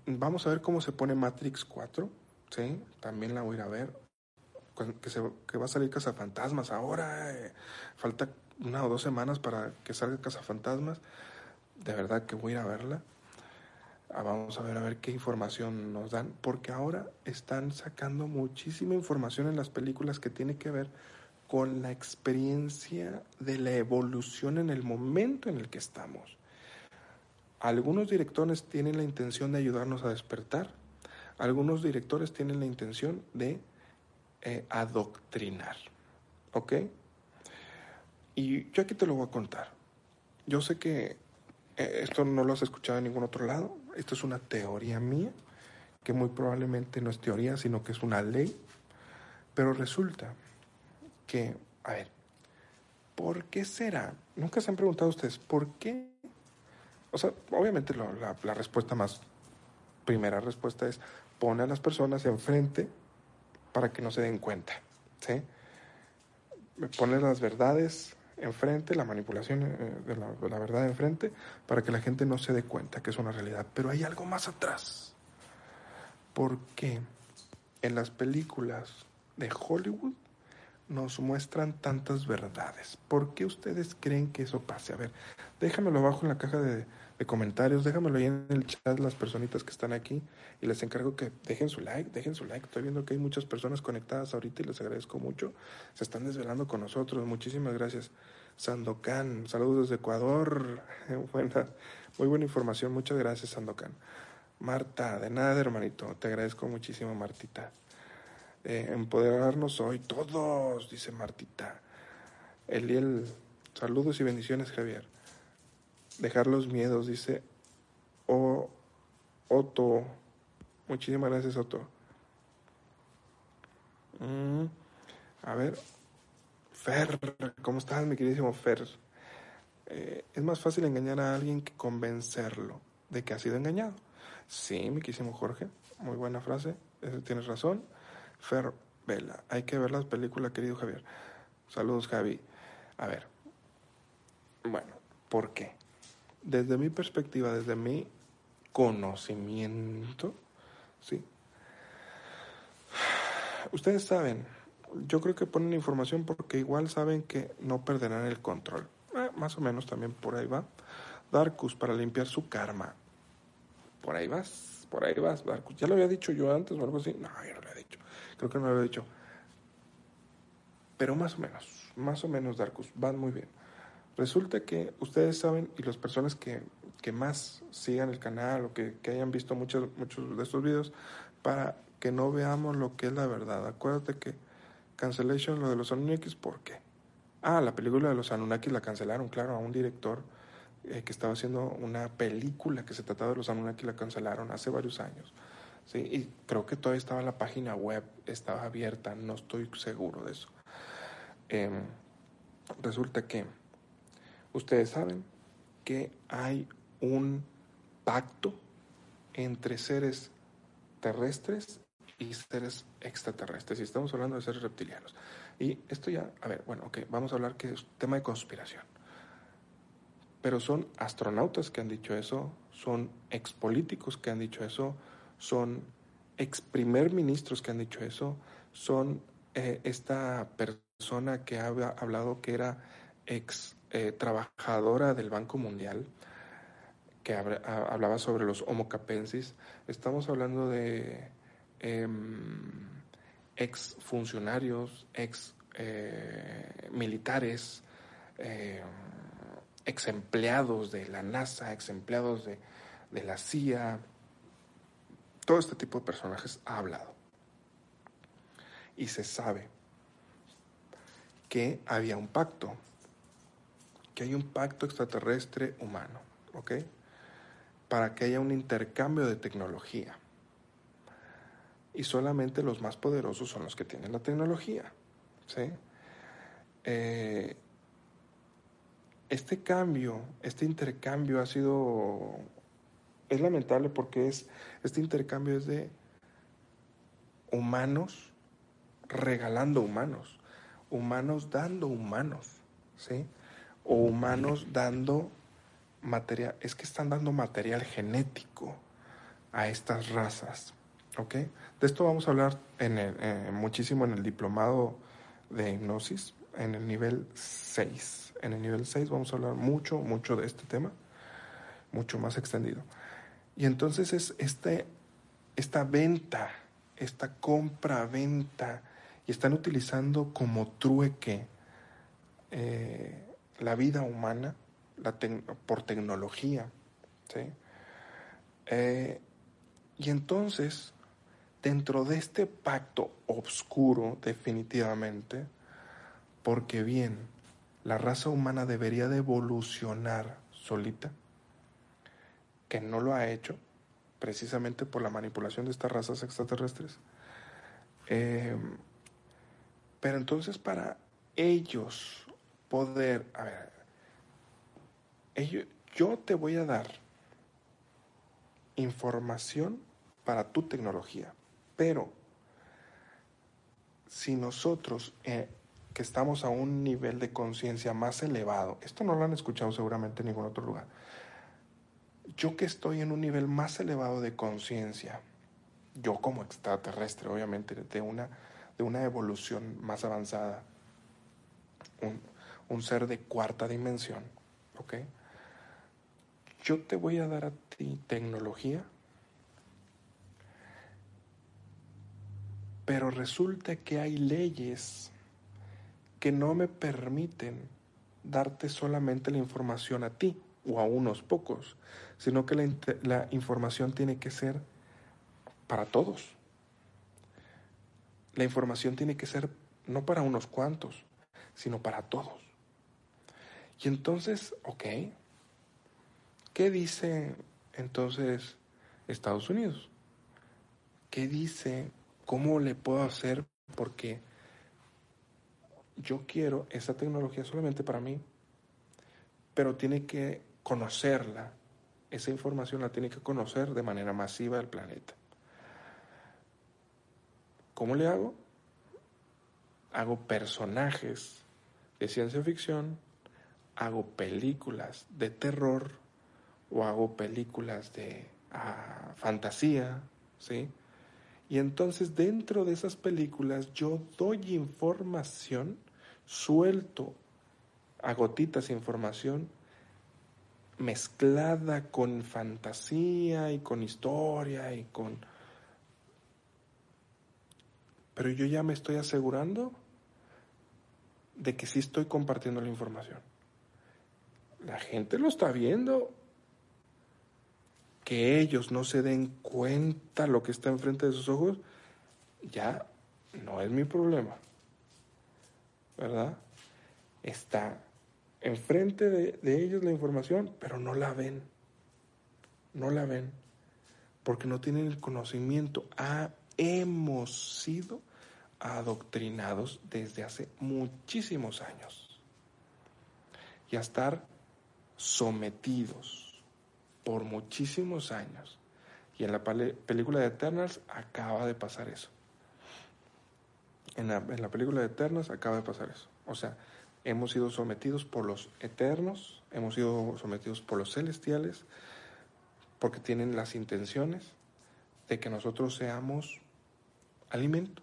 vamos a ver cómo se pone Matrix 4, ¿sí? También la voy a ir a ver, que, se, que va a salir Cazafantasmas ahora, eh, falta una o dos semanas para que salga Cazafantasmas, de verdad que voy a ir a verla. Ah, vamos a ver a ver qué información nos dan, porque ahora están sacando muchísima información en las películas que tiene que ver con la experiencia de la evolución en el momento en el que estamos. Algunos directores tienen la intención de ayudarnos a despertar, algunos directores tienen la intención de eh, adoctrinar. ¿Ok? Y yo aquí te lo voy a contar. Yo sé que eh, esto no lo has escuchado en ningún otro lado, esto es una teoría mía, que muy probablemente no es teoría, sino que es una ley, pero resulta que, a ver, ¿por qué será? Nunca se han preguntado ustedes, ¿por qué? O sea, obviamente la, la, respuesta más, primera respuesta es, pone a las personas enfrente para que no se den cuenta, ¿sí? Pone las verdades enfrente, la manipulación eh, de la, de la verdad enfrente, para que la gente no se dé cuenta que es una realidad. Pero hay algo más atrás. ¿Por qué en las películas de Hollywood nos muestran tantas verdades? ¿Por qué ustedes creen que eso pase? A ver, déjamelo abajo en la caja de, comentarios, déjamelo ahí en el chat las personitas que están aquí y les encargo que dejen su like, dejen su like. Estoy viendo que hay muchas personas conectadas ahorita y les agradezco mucho. Se están desvelando con nosotros. Muchísimas gracias. Sandokan, saludos desde Ecuador. [LAUGHS] Buena, muy buena información. Muchas gracias, Sandokan. Marta, de nada, hermanito. Te agradezco muchísimo, Martita. Empoderarnos hoy todos, dice Martita. Eliel, saludos y bendiciones, Javier. Dejar los miedos, dice Otto. Muchísimas gracias, Otto. Mm, a ver, Fer, ¿cómo estás, mi queridísimo Fer? Eh, es más fácil engañar a alguien que convencerlo de que ha sido engañado. Sí, mi queridísimo Jorge, muy buena frase, tienes razón. Fer Vela. Hay que ver las películas, querido Javier. Saludos, Javi. A ver. Bueno, ¿por qué? Desde mi perspectiva, desde mi conocimiento, sí. Ustedes saben, yo creo que ponen información porque igual saben que no perderán el control. Eh, más o menos también por ahí va. Darkus para limpiar su karma. Por ahí vas, por ahí vas, Darkus. Ya lo había dicho yo antes o algo así. No, yo no lo había dicho. Creo que no lo he dicho. Pero más o menos, más o menos, Darkus, van muy bien. Resulta que ustedes saben, y las personas que, que más sigan el canal o que, que, hayan visto muchos, muchos de estos videos, para que no veamos lo que es la verdad. Acuérdate que Cancellation, lo de los Anunnakis, ¿por qué? Ah, la película de los Anunnakis la cancelaron, claro, a un director eh, que estaba haciendo una película que se trataba de los Anunnakis la cancelaron hace varios años. Sí, y creo que todavía estaba la página web, estaba abierta, no estoy seguro de eso. Em, resulta que ustedes saben que hay un pacto entre seres terrestres y seres extraterrestres. Y estamos hablando de seres reptilianos. Y esto ya, a ver, bueno, ok, vamos a hablar que es tema de conspiración. Pero son astronautas que han dicho eso, son expolíticos que han dicho eso, son ex primer ministros que han dicho eso, son eh, esta persona que ha hablado que era ex eh, trabajadora del Banco Mundial, que hablaba sobre los homo capensis. Estamos hablando de em, ex funcionarios, ex eh, militares, em, ex empleados de la NASA, ex empleados de, de la CIA. Todo este tipo de personajes ha hablado. Y se sabe que había un pacto, que hay un pacto extraterrestre humano, ¿ok? Para que haya un intercambio de tecnología. Y solamente los más poderosos son los que tienen la tecnología, ¿sí? Eh, este cambio, este intercambio ha sido, es lamentable porque es, este intercambio es de humanos regalando humanos, humanos dando humanos, ¿sí? O humanos dando material, es que están dando material genético a estas razas, ¿ok? De esto vamos a hablar en eh, muchísimo en el diplomado de hipnosis, en el nivel 6. En el nivel 6 vamos a hablar mucho, mucho de este tema, mucho más extendido. Y entonces es este, esta venta, esta compra-venta, y están utilizando como trueque eh, la vida humana la por tecnología. Eh, y entonces, dentro de este pacto oscuro, definitivamente, porque bien, la raza humana debería de evolucionar solita, que no lo ha hecho, precisamente por la manipulación de estas razas extraterrestres. Eh, pero entonces para ellos poder, a ver, ellos, yo te voy a dar información para tu tecnología, pero si nosotros eh, que estamos a un nivel de conciencia más elevado, esto no lo han escuchado seguramente en ningún otro lugar, yo que estoy en un nivel más elevado de conciencia, yo como extraterrestre, obviamente, de una de una evolución más avanzada, un, ser de cuarta dimensión, ¿ok? Yo te voy a dar a ti tecnología, pero resulta que hay leyes que no me permiten darte solamente la información a ti o a unos pocos, sino que la, la información tiene que ser para todos la información tiene que ser no para unos cuantos, sino para todos. Y entonces, ok, ¿qué dice entonces Estados Unidos? ¿Qué dice? ¿Cómo le puedo hacer? Porque yo quiero esa tecnología solamente para mí, pero tiene que conocerla, esa información la tiene que conocer de manera masiva el planeta. ¿Cómo le hago? Hago personajes de ciencia ficción, hago películas de terror o hago películas de ah, fantasía, ¿sí? Y entonces dentro de esas películas yo doy información, suelto a gotitas información mezclada con fantasía y con historia y con pero yo ya me estoy asegurando de que sí estoy compartiendo la información. La gente lo está viendo. Que ellos no se den cuenta lo que está enfrente de sus ojos, ya no es mi problema. ¿Verdad? Está enfrente de, de ellos la información, pero no la ven. No la ven. Porque no tienen el conocimiento. Ah, hemos sido adoctrinados desde hace muchísimos años. Y a estar sometidos por muchísimos años. Y en la película de Eternals acaba de pasar eso. En la, en la película de Eternals acaba de pasar eso. O sea, hemos sido sometidos por los eternos, hemos sido sometidos por los celestiales, porque tienen las intenciones de que nosotros seamos alimento.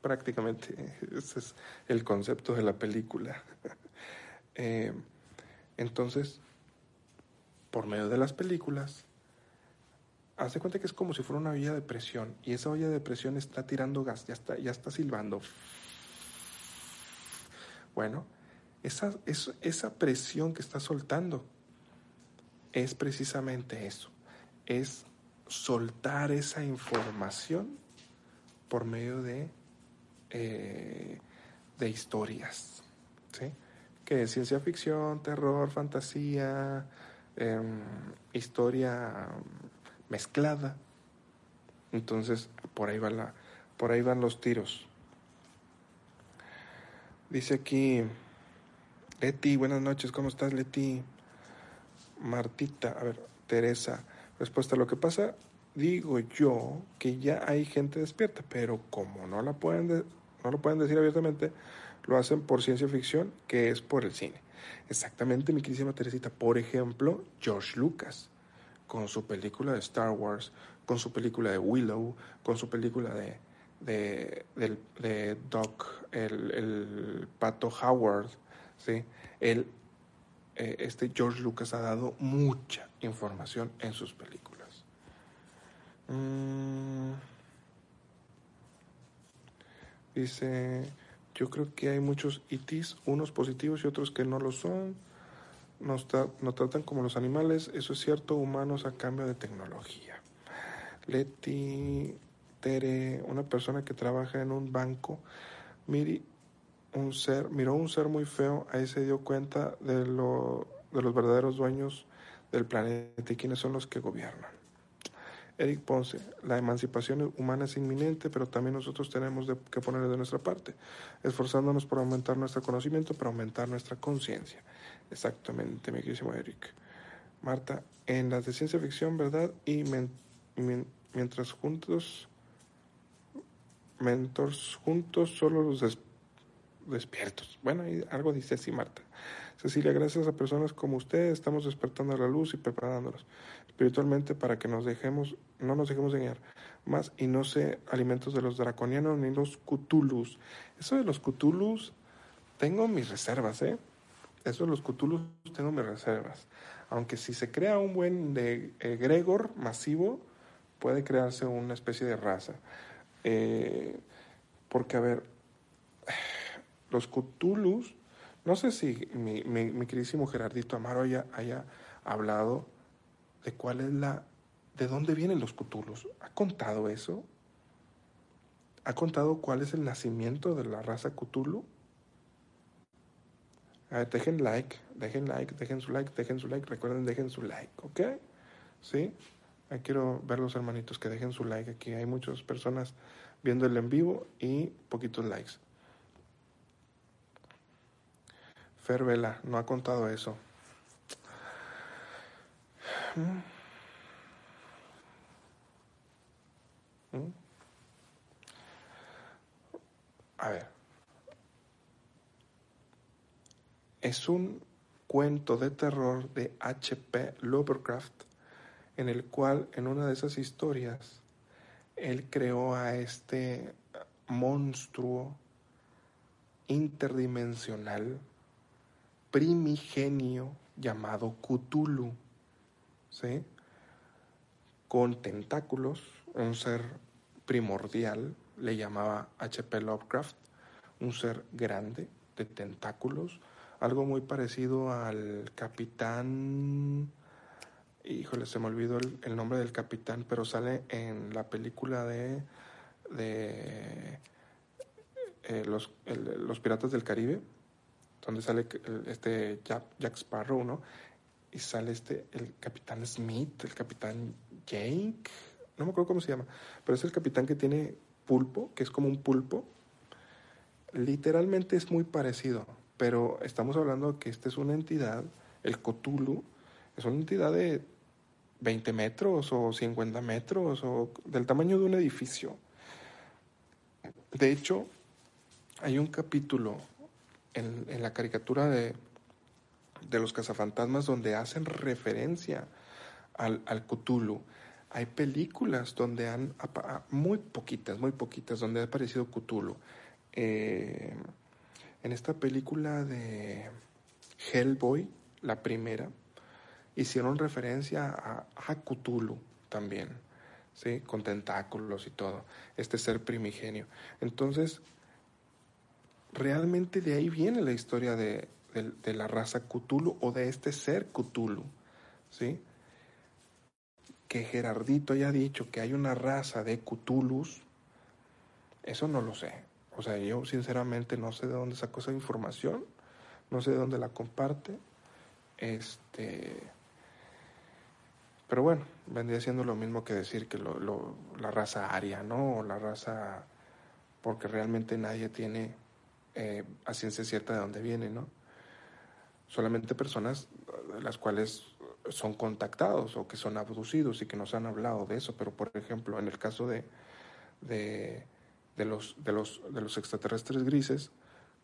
Prácticamente [LAUGHS] ese es el concepto de la película. [LAUGHS] Eh, entonces, por medio de las películas, hace cuenta que es como si fuera una olla de presión y esa olla de presión está tirando gas, ya está, ya está silbando. Bueno, esa, esa presión que está soltando es precisamente eso, es soltar esa información por medio de, eh, de historias, ¿sí? que es ciencia ficción, terror, fantasía, em, historia mezclada. Entonces, por ahí, va la, por ahí van los tiros. Dice aquí, Leti, buenas noches, ¿cómo estás, Leti? Martita, a ver, Teresa, respuesta, lo que pasa, digo yo, que ya hay gente despierta, pero como no, la pueden no lo pueden decir abiertamente, lo hacen por ciencia ficción, que es por el cine. Exactamente, mi queridísima Teresita. Por ejemplo, George Lucas, con su película de Star Wars, con su película de Willow, con su película de, de, Doc, el, pato Howard, ¿sí? El, eh, este George Lucas ha dado mucha información en sus películas. Mm. Dice, yo creo que hay muchos ITs, unos positivos y otros que no lo son. Nos, nos tratan como los animales, eso es cierto, humanos a cambio de tecnología. Leti Una persona que trabaja en un banco, miri, un ser, miró un ser muy feo, ahí se dio cuenta de, lo, de los verdaderos dueños del planeta y quiénes son los que gobiernan. Eric Ponce, la emancipación humana es inminente, pero también nosotros tenemos que poner de nuestra parte, esforzándonos por aumentar nuestro conocimiento, para aumentar nuestra conciencia. Exactamente, mi querido Eric. Marta, en las de ciencia ficción, ¿verdad? Y mientras juntos, mentors juntos, solo los despiertos. Bueno, algo dice así, Marta. Cecilia, gracias a personas como usted estamos despertando la luz y preparándonos espiritualmente para que nos dejemos, no nos dejemos engañar más y no se alimentos de los draconianos ni los cutulus. Eso de los cutulus, tengo mis reservas, ¿eh? Eso de los cutulus, tengo mis reservas. Aunque si se crea un buen de egregor masivo, puede crearse una especie de raza. Eh, porque, a ver, [SIGHS] los cutulus no sé si mi, mi, queridísimo Gerardito Amaro haya, haya hablado de cuál es la, de dónde vienen los cutulos. ¿Ha contado eso? ¿Ha contado cuál es el nacimiento de la raza Cthulhu? dejen like, dejen like, dejen su like, dejen su like, recuerden, dejen su like, ¿ok? ¿Sí? Quiero ver los hermanitos que dejen su like aquí. Hay muchas personas viendo el en vivo y poquitos likes. Fer Vela no ha contado eso. Mm. Mm. A ver. Es un cuento de terror de H.P. Lovecraft en el cual en una de esas historias él creó a este monstruo interdimensional primigenio llamado Cthulhu, ¿sí? con tentáculos, un ser primordial, le llamaba H.P. Lovecraft, un ser grande de tentáculos, algo muy parecido al capitán, híjole, se me olvidó el, nombre del capitán, pero sale en la película de, de eh, los, los Piratas del Caribe, donde sale este Jack, Sparrow, ¿no? Y sale este, el capitán Smith, el capitán Jake, no me acuerdo cómo se llama, pero es el capitán que tiene pulpo, que es como un pulpo. Literalmente es muy parecido, pero estamos hablando que esta es una entidad, el Cthulhu, es una entidad de 20 metros o 50 metros o del tamaño de un edificio. De hecho, hay un capítulo en, la caricatura de, de los cazafantasmas donde hacen referencia al, al Cthulhu. Hay películas donde han, muy poquitas, muy poquitas, donde ha aparecido Cthulhu. Eh, en esta película de Hellboy, la primera, hicieron referencia a, a Cthulhu también, ¿sí? Con tentáculos y todo, este ser primigenio. Entonces, realmente de ahí viene la historia de, de, la raza Cthulhu o de este ser Cthulhu, ¿sí? Que Gerardito haya dicho que hay una raza de Cthulhus, eso no lo sé. O sea, yo sinceramente no sé de dónde sacó esa información, no sé de dónde la comparte. Este. Pero bueno, vendría siendo lo mismo que decir que lo, la raza aria, ¿no? O la raza. Porque realmente nadie tiene eh, a ciencia cierta de dónde viene, ¿no? solamente personas las cuales son contactados o que son abducidos y que nos han hablado de eso, pero por ejemplo, en el caso de, de, los, de, los, de los extraterrestres grises,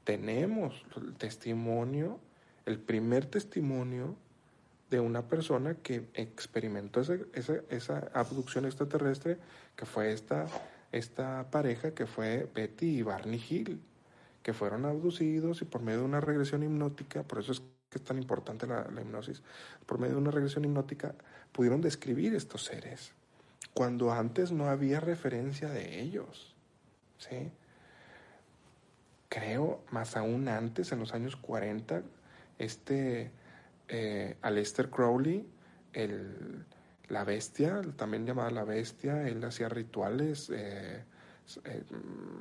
tenemos el testimonio, el primer testimonio de una persona que experimentó esa, esa, esa abducción extraterrestre, que fue esta, esta pareja que fue Betty y Barney Hill que fueron abducidos y por medio de una regresión hipnótica, por eso es que es tan importante la, hipnosis, por medio de una regresión hipnótica pudieron describir estos seres, cuando antes no había referencia de ellos. ¿sí? Creo, más aún antes, en los años 40, este eh, Crowley, el, la bestia, también llamada la bestia, él hacía rituales eh, eh,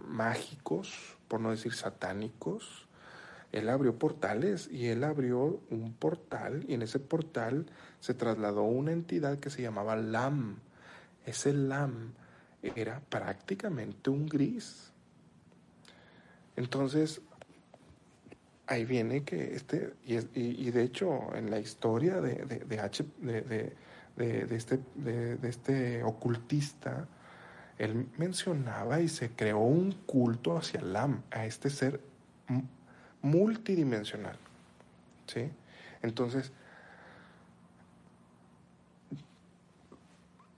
mágicos, por no decir satánicos. Él abrió portales y él abrió un portal y en ese portal se trasladó una entidad que se llamaba Lam. Ese Lam era prácticamente un gris. Entonces, ahí viene que este, y, de hecho en la historia de, de, H, de, de este, de, este ocultista, él mencionaba y se creó un culto hacia Lam, a este ser multidimensional. ¿Sí? Entonces,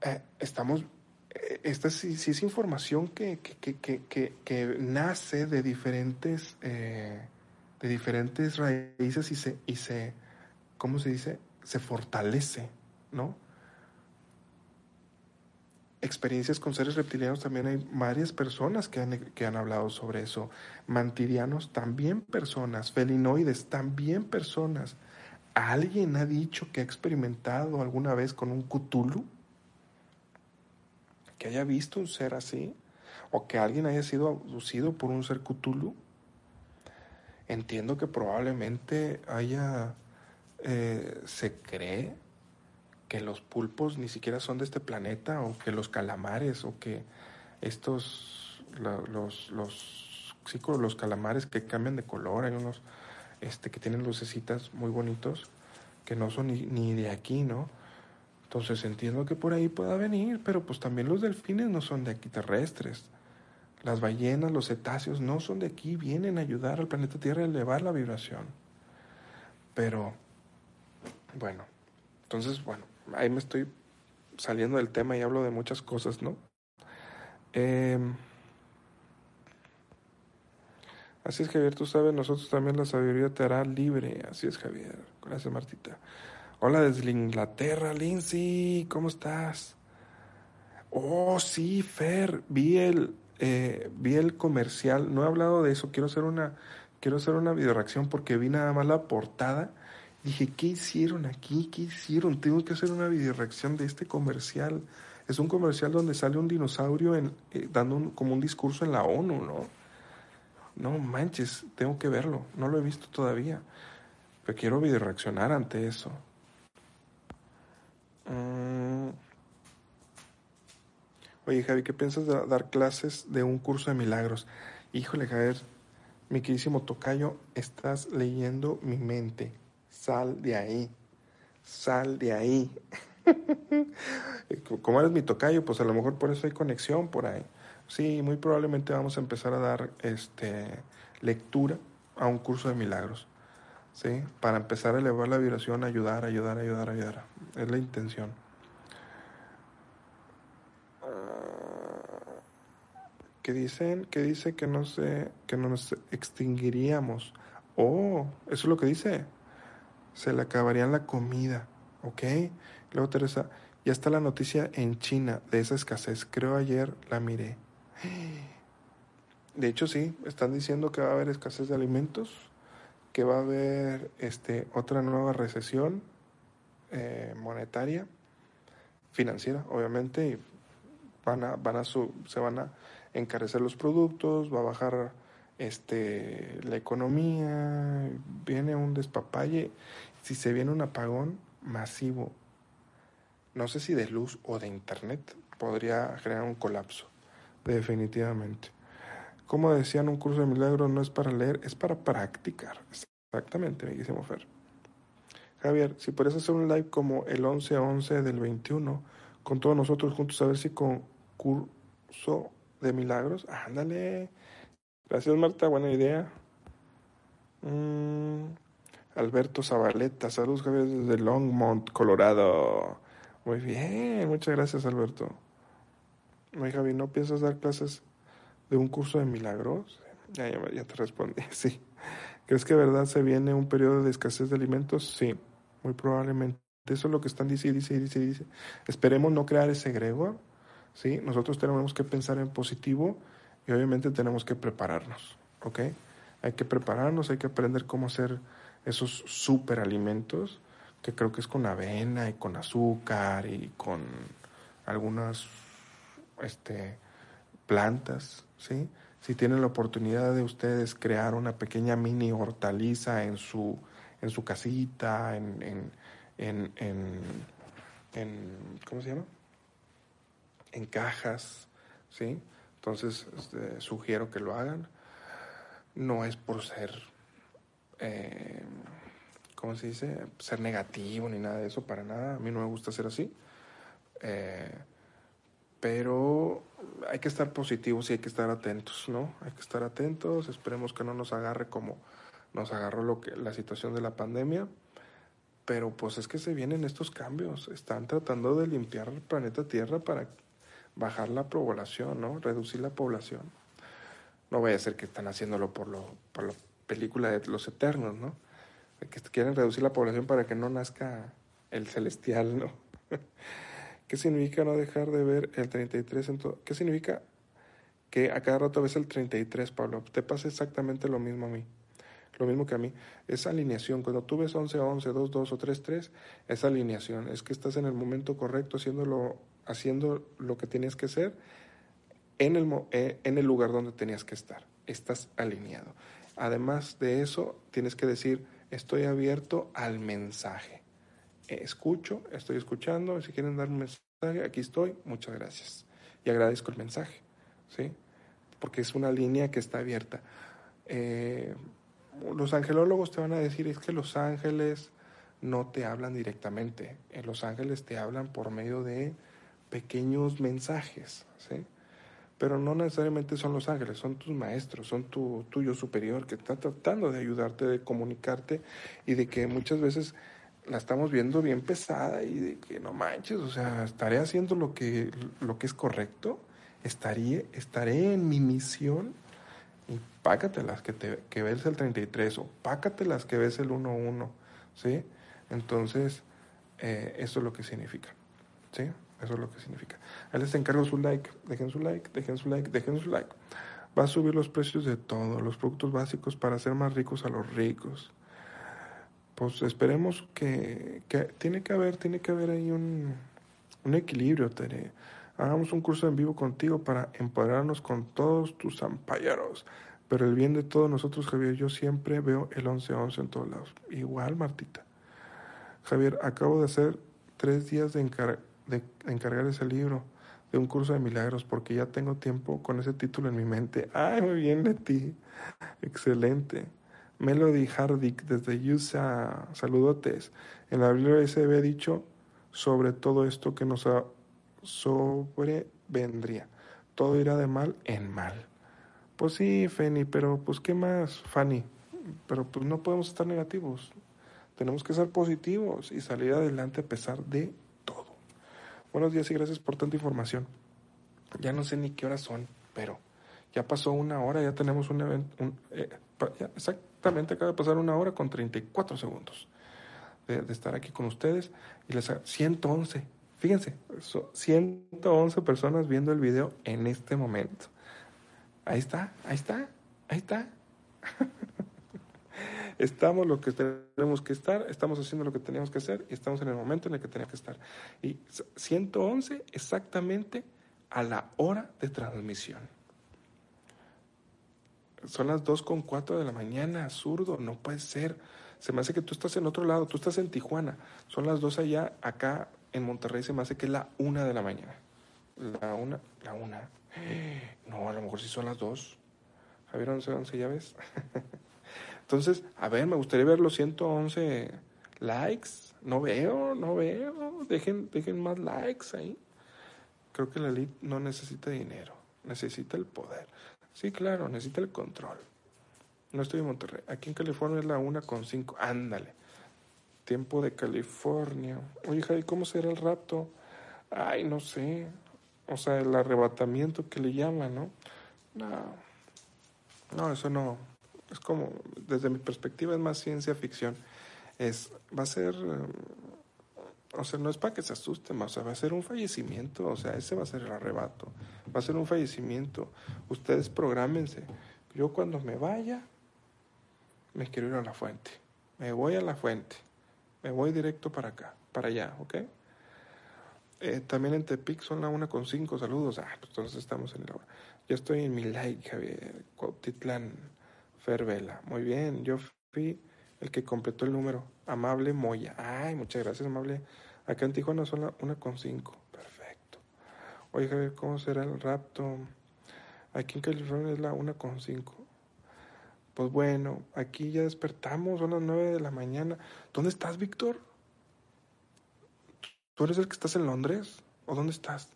eh, estamos, eh, esta sí, es información que, que, nace de diferentes, eh, de diferentes raíces y se, y se, ¿cómo se dice? Se fortalece, ¿no? experiencias con seres reptilianos también hay varias personas que han, que han hablado sobre eso. Mantidianos también personas, felinoides también personas. ¿Alguien ha dicho que ha experimentado alguna vez con un Cthulhu? ¿Que haya visto un ser así? ¿O que alguien haya sido abducido por un ser Cthulhu? Entiendo que probablemente haya, eh, se cree que los pulpos ni siquiera son de este planeta o que los calamares o que estos los los sí, los calamares que cambian de color hay unos este que tienen lucecitas muy bonitos que no son ni, ni de aquí no entonces entiendo que por ahí pueda venir pero pues también los delfines no son de aquí terrestres las ballenas los cetáceos no son de aquí vienen a ayudar al planeta Tierra a elevar la vibración pero bueno entonces bueno ahí me estoy saliendo del tema y hablo de muchas cosas, ¿no? Em, así es, Javier, tú sabes, nosotros también la sabiduría te hará libre. Así es, Javier. Gracias, Martita. Hola desde Inglaterra, Lindsay, ¿cómo estás? Oh, sí, Fer, vi el, eh, vi el comercial. No he hablado de eso. Quiero hacer una, quiero hacer una video reacción porque vi nada más la portada Dije, ¿qué hicieron aquí? ¿Qué hicieron? Tengo que hacer una video reacción de este comercial. Es un comercial donde sale un dinosaurio eh, dando como un discurso en la ONU, ¿no? No manches, tengo que verlo. No lo he visto todavía. Pero quiero video reaccionar ante eso. Mm. Oye, Javi, ¿qué piensas de dar clases de un curso de milagros? Híjole, Javier, Mi queridísimo tocayo, estás leyendo mi mente. Sal de ahí. Sal de ahí. [LAUGHS] Como eres mi tocayo, pues a lo mejor por eso hay conexión por ahí. Sí, muy probablemente vamos a empezar a dar este lectura a un curso de milagros. ¿Sí? Para empezar a elevar la vibración, ayudar, ayudar, ayudar, ayudar. Es la intención. Que dicen que dice que no se que no nos extinguiríamos. Oh, eso es lo que dice. Se le acabaría la comida, ¿ok? Luego Teresa, ya está la noticia en China de esa escasez. Creo ayer la miré. De hecho sí, están diciendo que va a haber escasez de alimentos, que va a haber este otra nueva recesión eh, monetaria, financiera, obviamente, van a, van a se van a encarecer los productos, va a bajar este, la economía, viene un despapalle. Si se viene un apagón masivo, no sé si de luz o de internet, podría generar un colapso, definitivamente. Como decían, un curso de milagros no es para leer, es para practicar. Exactamente, me quise Fer. Javier, si puedes hacer un live como el 11-11 del 21, con todos nosotros juntos, a ver si con curso de milagros. Ándale. Gracias, Marta. Buena idea. Mm, Alberto Zabaleta. Saludos, Javier, desde Longmont, Colorado. Muy bien. Muchas gracias, Alberto. Oye, Javi, ¿no piensas dar clases de un curso de milagros? Ya, ya, te respondí. [LAUGHS] Sí. ¿Crees que verdad se viene un periodo de escasez de alimentos? Sí, muy probablemente. Eso es lo que están diciendo, dice, dice, dice. Esperemos no crear ese gregor ¿sí? Nosotros tenemos que pensar en positivo y obviamente tenemos que prepararnos, ¿ok? Hay que prepararnos, hay que aprender cómo hacer esos superalimentos, que creo que es con avena y con azúcar y con algunas este, plantas, ¿sí? Si tienen la oportunidad de ustedes crear una pequeña mini hortaliza en su, en su casita, en, en, en, en, en ¿cómo se llama? En cajas, ¿sí? Entonces, este, sugiero que lo hagan. No es por ser, eh, ¿cómo se dice? Ser negativo ni nada de eso, para nada. A mí no me gusta ser así. Eh, pero hay que estar positivos y hay que estar atentos, ¿no? Hay que estar atentos. Esperemos que no nos agarre como nos agarró lo que, la situación de la pandemia. Pero pues es que se vienen estos cambios. Están tratando de limpiar el planeta Tierra para bajar la población, ¿no? Reducir la población. No vaya a ser que están haciéndolo por, lo, por la película de los eternos, ¿no? Que quieren reducir la población para que no nazca el celestial, ¿no? [LAUGHS] ¿Qué significa no dejar de ver el 33 en? ¿Qué significa que a cada rato ves el 33, Pablo? Te pasa exactamente lo mismo a mí. Lo mismo que a mí. Esa alineación, cuando tú ves 11, 11, 2, 2 o 3, 3, esa alineación es que estás en el momento correcto haciéndolo haciendo lo que tenías que hacer en el, eh, en el lugar donde tenías que estar. Estás alineado. Además de eso, tienes que decir, estoy abierto al mensaje. Escucho, estoy escuchando, si quieren dar un mensaje, aquí estoy, muchas gracias. Y agradezco el mensaje, ¿sí? Porque es una línea que está abierta. Eh, los angelólogos te van a decir, es que los ángeles no te hablan directamente, en los ángeles te hablan por medio de pequeños mensajes, ¿sí? Pero no necesariamente son los ángeles, son tus maestros, son tu tuyo superior que está tratando de ayudarte, de comunicarte y de que muchas veces la estamos viendo bien pesada y de que no manches, o sea, estaré haciendo lo que, lo que es correcto, estaré, estaré en mi misión y pácatelas que, te, que ves el 33 o pácatelas que ves el 1-1, ¿sí? Entonces, eh, eso es lo que significa, ¿sí? Eso es lo que significa. Ahí les encargo su like. Dejen su like, dejen su like, dejen su like. Va a subir los precios de todo, los productos básicos para hacer más ricos a los ricos. Pues esperemos que, que tiene que haber, tiene que haber ahí un, un equilibrio, Tere. Hagamos un curso en vivo contigo para empoderarnos con todos tus ampallaros. Pero el bien de todos nosotros, Javier, yo siempre veo el 11-11 en todos lados. Igual, Martita. Javier, acabo de hacer tres días de encargo de encargar ese libro de un curso de milagros porque ya tengo tiempo con ese título en mi mente. Ay, muy bien, Leti. Excelente. Melody Hardick desde USA. Saludotes. En la Biblia se había dicho sobre todo esto que nos sobrevendría. Todo irá de mal en mal. Pues sí, Fanny, pero pues ¿qué más, Fanny? Pero pues no podemos estar negativos. Tenemos que ser positivos y salir adelante a pesar de. Buenos días y gracias por tanta información. Ya no sé ni qué horas son, pero ya pasó una hora, ya tenemos un evento. Eh, exactamente acaba de pasar una hora con 34 segundos de, de estar aquí con ustedes. Y les 111, fíjense, 111 personas viendo el video en este momento. Ahí está, ahí está, ahí está. [LAUGHS] estamos lo que tenemos que estar, estamos haciendo lo que teníamos que hacer y estamos en el momento en el que teníamos que estar. Y 111 exactamente a la hora de transmisión. Son las 2.4 de la mañana, zurdo, no puede ser. Se me hace que tú estás en otro lado, tú estás en Tijuana. Son las 2 allá, acá en Monterrey se me hace que es la 1 de la mañana. La 1, la 1. [GASPS] No, a lo mejor sí son las 2. Javier 11, 11, ya ves. [LAUGHS] Entonces, a ver, me gustaría ver los 111 likes. No veo, no veo. Dejen, dejen más likes ahí. Creo que la elite no necesita dinero, necesita el poder. Sí, claro, necesita el control. No estoy en Monterrey. Aquí en California es la una con cinco. Ándale. Tiempo de California. Oye, Javi, ¿cómo será el rapto? Ay, no sé. O sea, el arrebatamiento que le llaman, ¿no? No. No, eso no. Es como, desde mi perspectiva, es más ciencia ficción. Es, va a ser, eh, o sea, no es para que se asusten, o sea, va a ser un fallecimiento, o sea, ese va a ser el arrebato. Va a ser un fallecimiento. Ustedes prográmense. Yo cuando me vaya, me quiero ir a la fuente. Me voy a la fuente. Me voy directo para acá, para allá, ¿ok? Eh, también en Tepic son la una con cinco saludos. Ah, pues entonces estamos en la hora. Yo estoy en mi like, Javier. Cuautitlán, Fervela. Muy bien, yo fui el que completó el número. Amable Moya. Ay, muchas gracias, Amable. Acá en Tijuana son la una con cinco. Perfecto. Oye, Javier, ¿cómo será el rapto? Aquí en California es la una con cinco. Pues bueno, aquí ya despertamos, son las nueve de la mañana. ¿Dónde estás, Víctor? ¿Tú eres el que estás en Londres? ¿O dónde estás?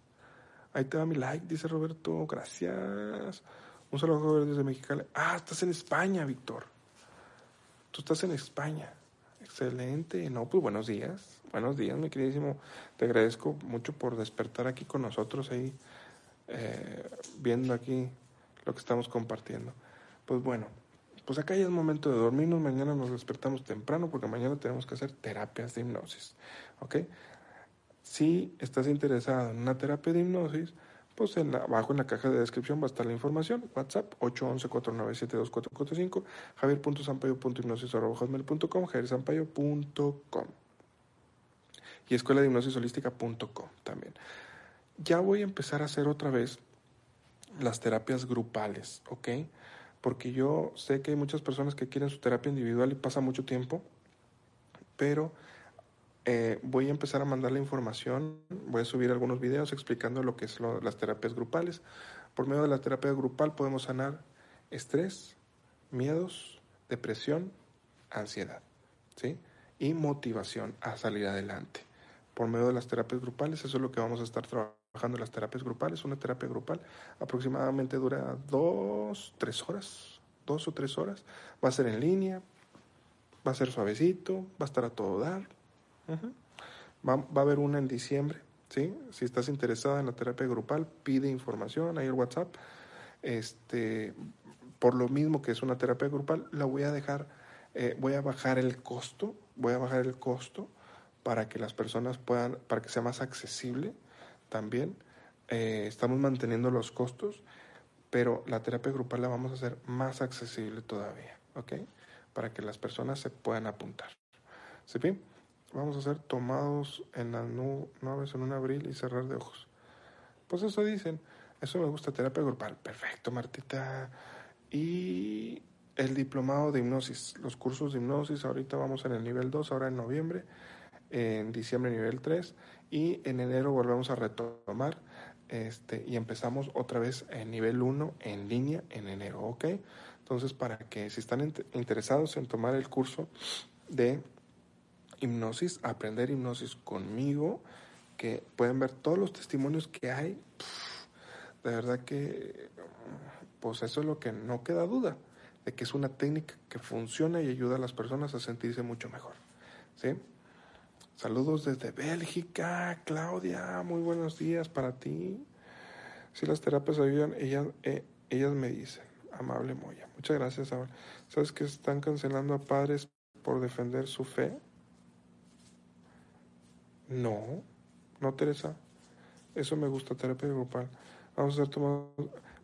Ahí te va mi like, dice Roberto. Gracias. Un saludo desde Mexicali. Ah, estás en España, Víctor. Tú estás en España. Excelente. No, pues buenos días. Buenos días, mi queridísimo. Te agradezco mucho por despertar aquí con nosotros ahí, eh, viendo aquí lo que estamos compartiendo. Pues bueno, pues acá ya es momento de dormirnos. Mañana nos despertamos temprano porque mañana tenemos que hacer terapias de hipnosis. ¿Ok? Si estás interesado en una terapia de hipnosis, pues en abajo en la caja de descripción va a estar la información. WhatsApp 811-497-2445, javier.sampaio.hipnosis.com, javiersampaio.com y escuela de hipnosis holística.com también. Ya voy a empezar a hacer otra vez las terapias grupales, ¿ok? Porque yo sé que hay muchas personas que quieren su terapia individual y pasa mucho tiempo, pero eh, voy a empezar a mandar la información, voy a subir algunos videos explicando lo que es las terapias grupales. Por medio de la terapia grupal podemos sanar estrés, miedos, depresión, ansiedad, ¿sí? Y motivación a salir adelante. Por medio de las terapias grupales, eso es lo que vamos a estar trabajando las terapias grupales. Una terapia grupal aproximadamente dura dos, tres horas, dos o tres horas. Va a ser en línea, va a ser suavecito, va a estar a todo dar va, a haber una en diciembre, ¿sí? Si estás interesada en la terapia grupal, pide información, ahí el WhatsApp. Este, por lo mismo que es una terapia grupal, la voy a dejar, eh, voy a bajar el costo, voy a bajar el costo para que las personas puedan, para que sea más accesible también. Eh, estamos manteniendo los costos, pero la terapia grupal la vamos a hacer más accesible todavía, ¿ok? Para que las personas se puedan apuntar. ¿Sí? Vamos a ser tomados en las nubes en un abril y cerrar de ojos. Pues eso dicen. Eso me gusta, terapia grupal. Perfecto, Martita. Y el diplomado de hipnosis, los cursos de hipnosis, ahorita vamos en el nivel 2, ahora en noviembre. en diciembre nivel 3 y en enero volvemos a retomar este, y empezamos otra vez en nivel 1 en línea en enero, ¿ok? Entonces, para que si están interesados en tomar el curso de hipnosis, aprender hipnosis conmigo, que pueden ver todos los testimonios que hay, de verdad que, pues eso es lo que no queda duda, de que es una técnica que funciona y ayuda a las personas a sentirse mucho mejor, ¿sí? Saludos desde Bélgica, Claudia, muy buenos días para ti. Si las terapias ayudan, ellas, eh, ellas me dicen, amable Moya. Muchas gracias. ¿Sabes que están cancelando a padres por defender su fe? No, no, Teresa. Eso me gusta, terapia grupal. Vamos a hacer tomado.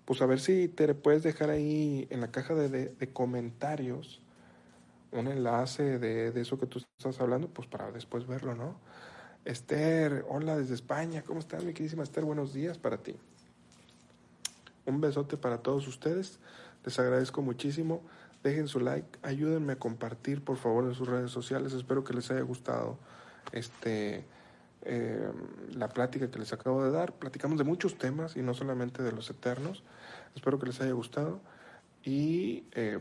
Pues a ver si te puedes dejar ahí en la caja de, de comentarios un enlace de, eso que tú estás hablando, pues para después verlo, ¿no? Esther, hola desde España, ¿cómo estás, mi queridísima Esther? Buenos días para ti. Un besote para todos ustedes, les agradezco muchísimo. Dejen su like, ayúdenme a compartir por favor en sus redes sociales. Espero que les haya gustado este eh, la plática que les acabo de dar. Platicamos de muchos temas y no solamente de los eternos. Espero que les haya gustado y eh,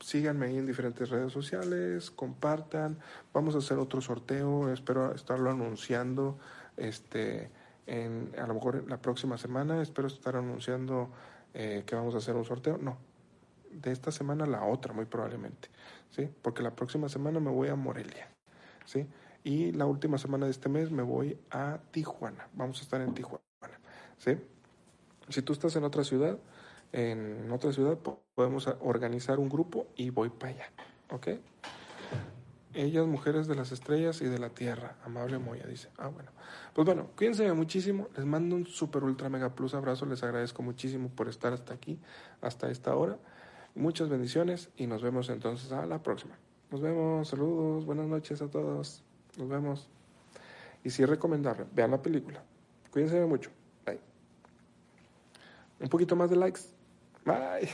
síganme ahí en diferentes redes sociales, compartan, vamos a hacer otro sorteo, espero estarlo anunciando este en a lo mejor la próxima semana, espero estar anunciando eh, que vamos a hacer un sorteo, no, de esta semana la otra muy probablemente, ¿sí? Porque la próxima semana me voy a Morelia, ¿sí? Y la última semana de este mes me voy a Tijuana, vamos a estar en Tijuana, ¿sí? Si tú estás en otra ciudad, en otra ciudad, podemos organizar un grupo y voy para allá. ¿Ok? Ellas, mujeres de las estrellas y de la tierra. Amable Moya, dice. Ah, bueno. Pues bueno, cuídense muchísimo. Les mando un super ultra mega plus abrazo. Les agradezco muchísimo por estar hasta aquí, hasta esta hora. Muchas bendiciones y nos vemos entonces a la próxima. Nos vemos. Saludos. Buenas noches a todos. Nos vemos. Y si es recomendable, vean la película. Cuídense mucho. Bye. Un poquito más de likes. Bye.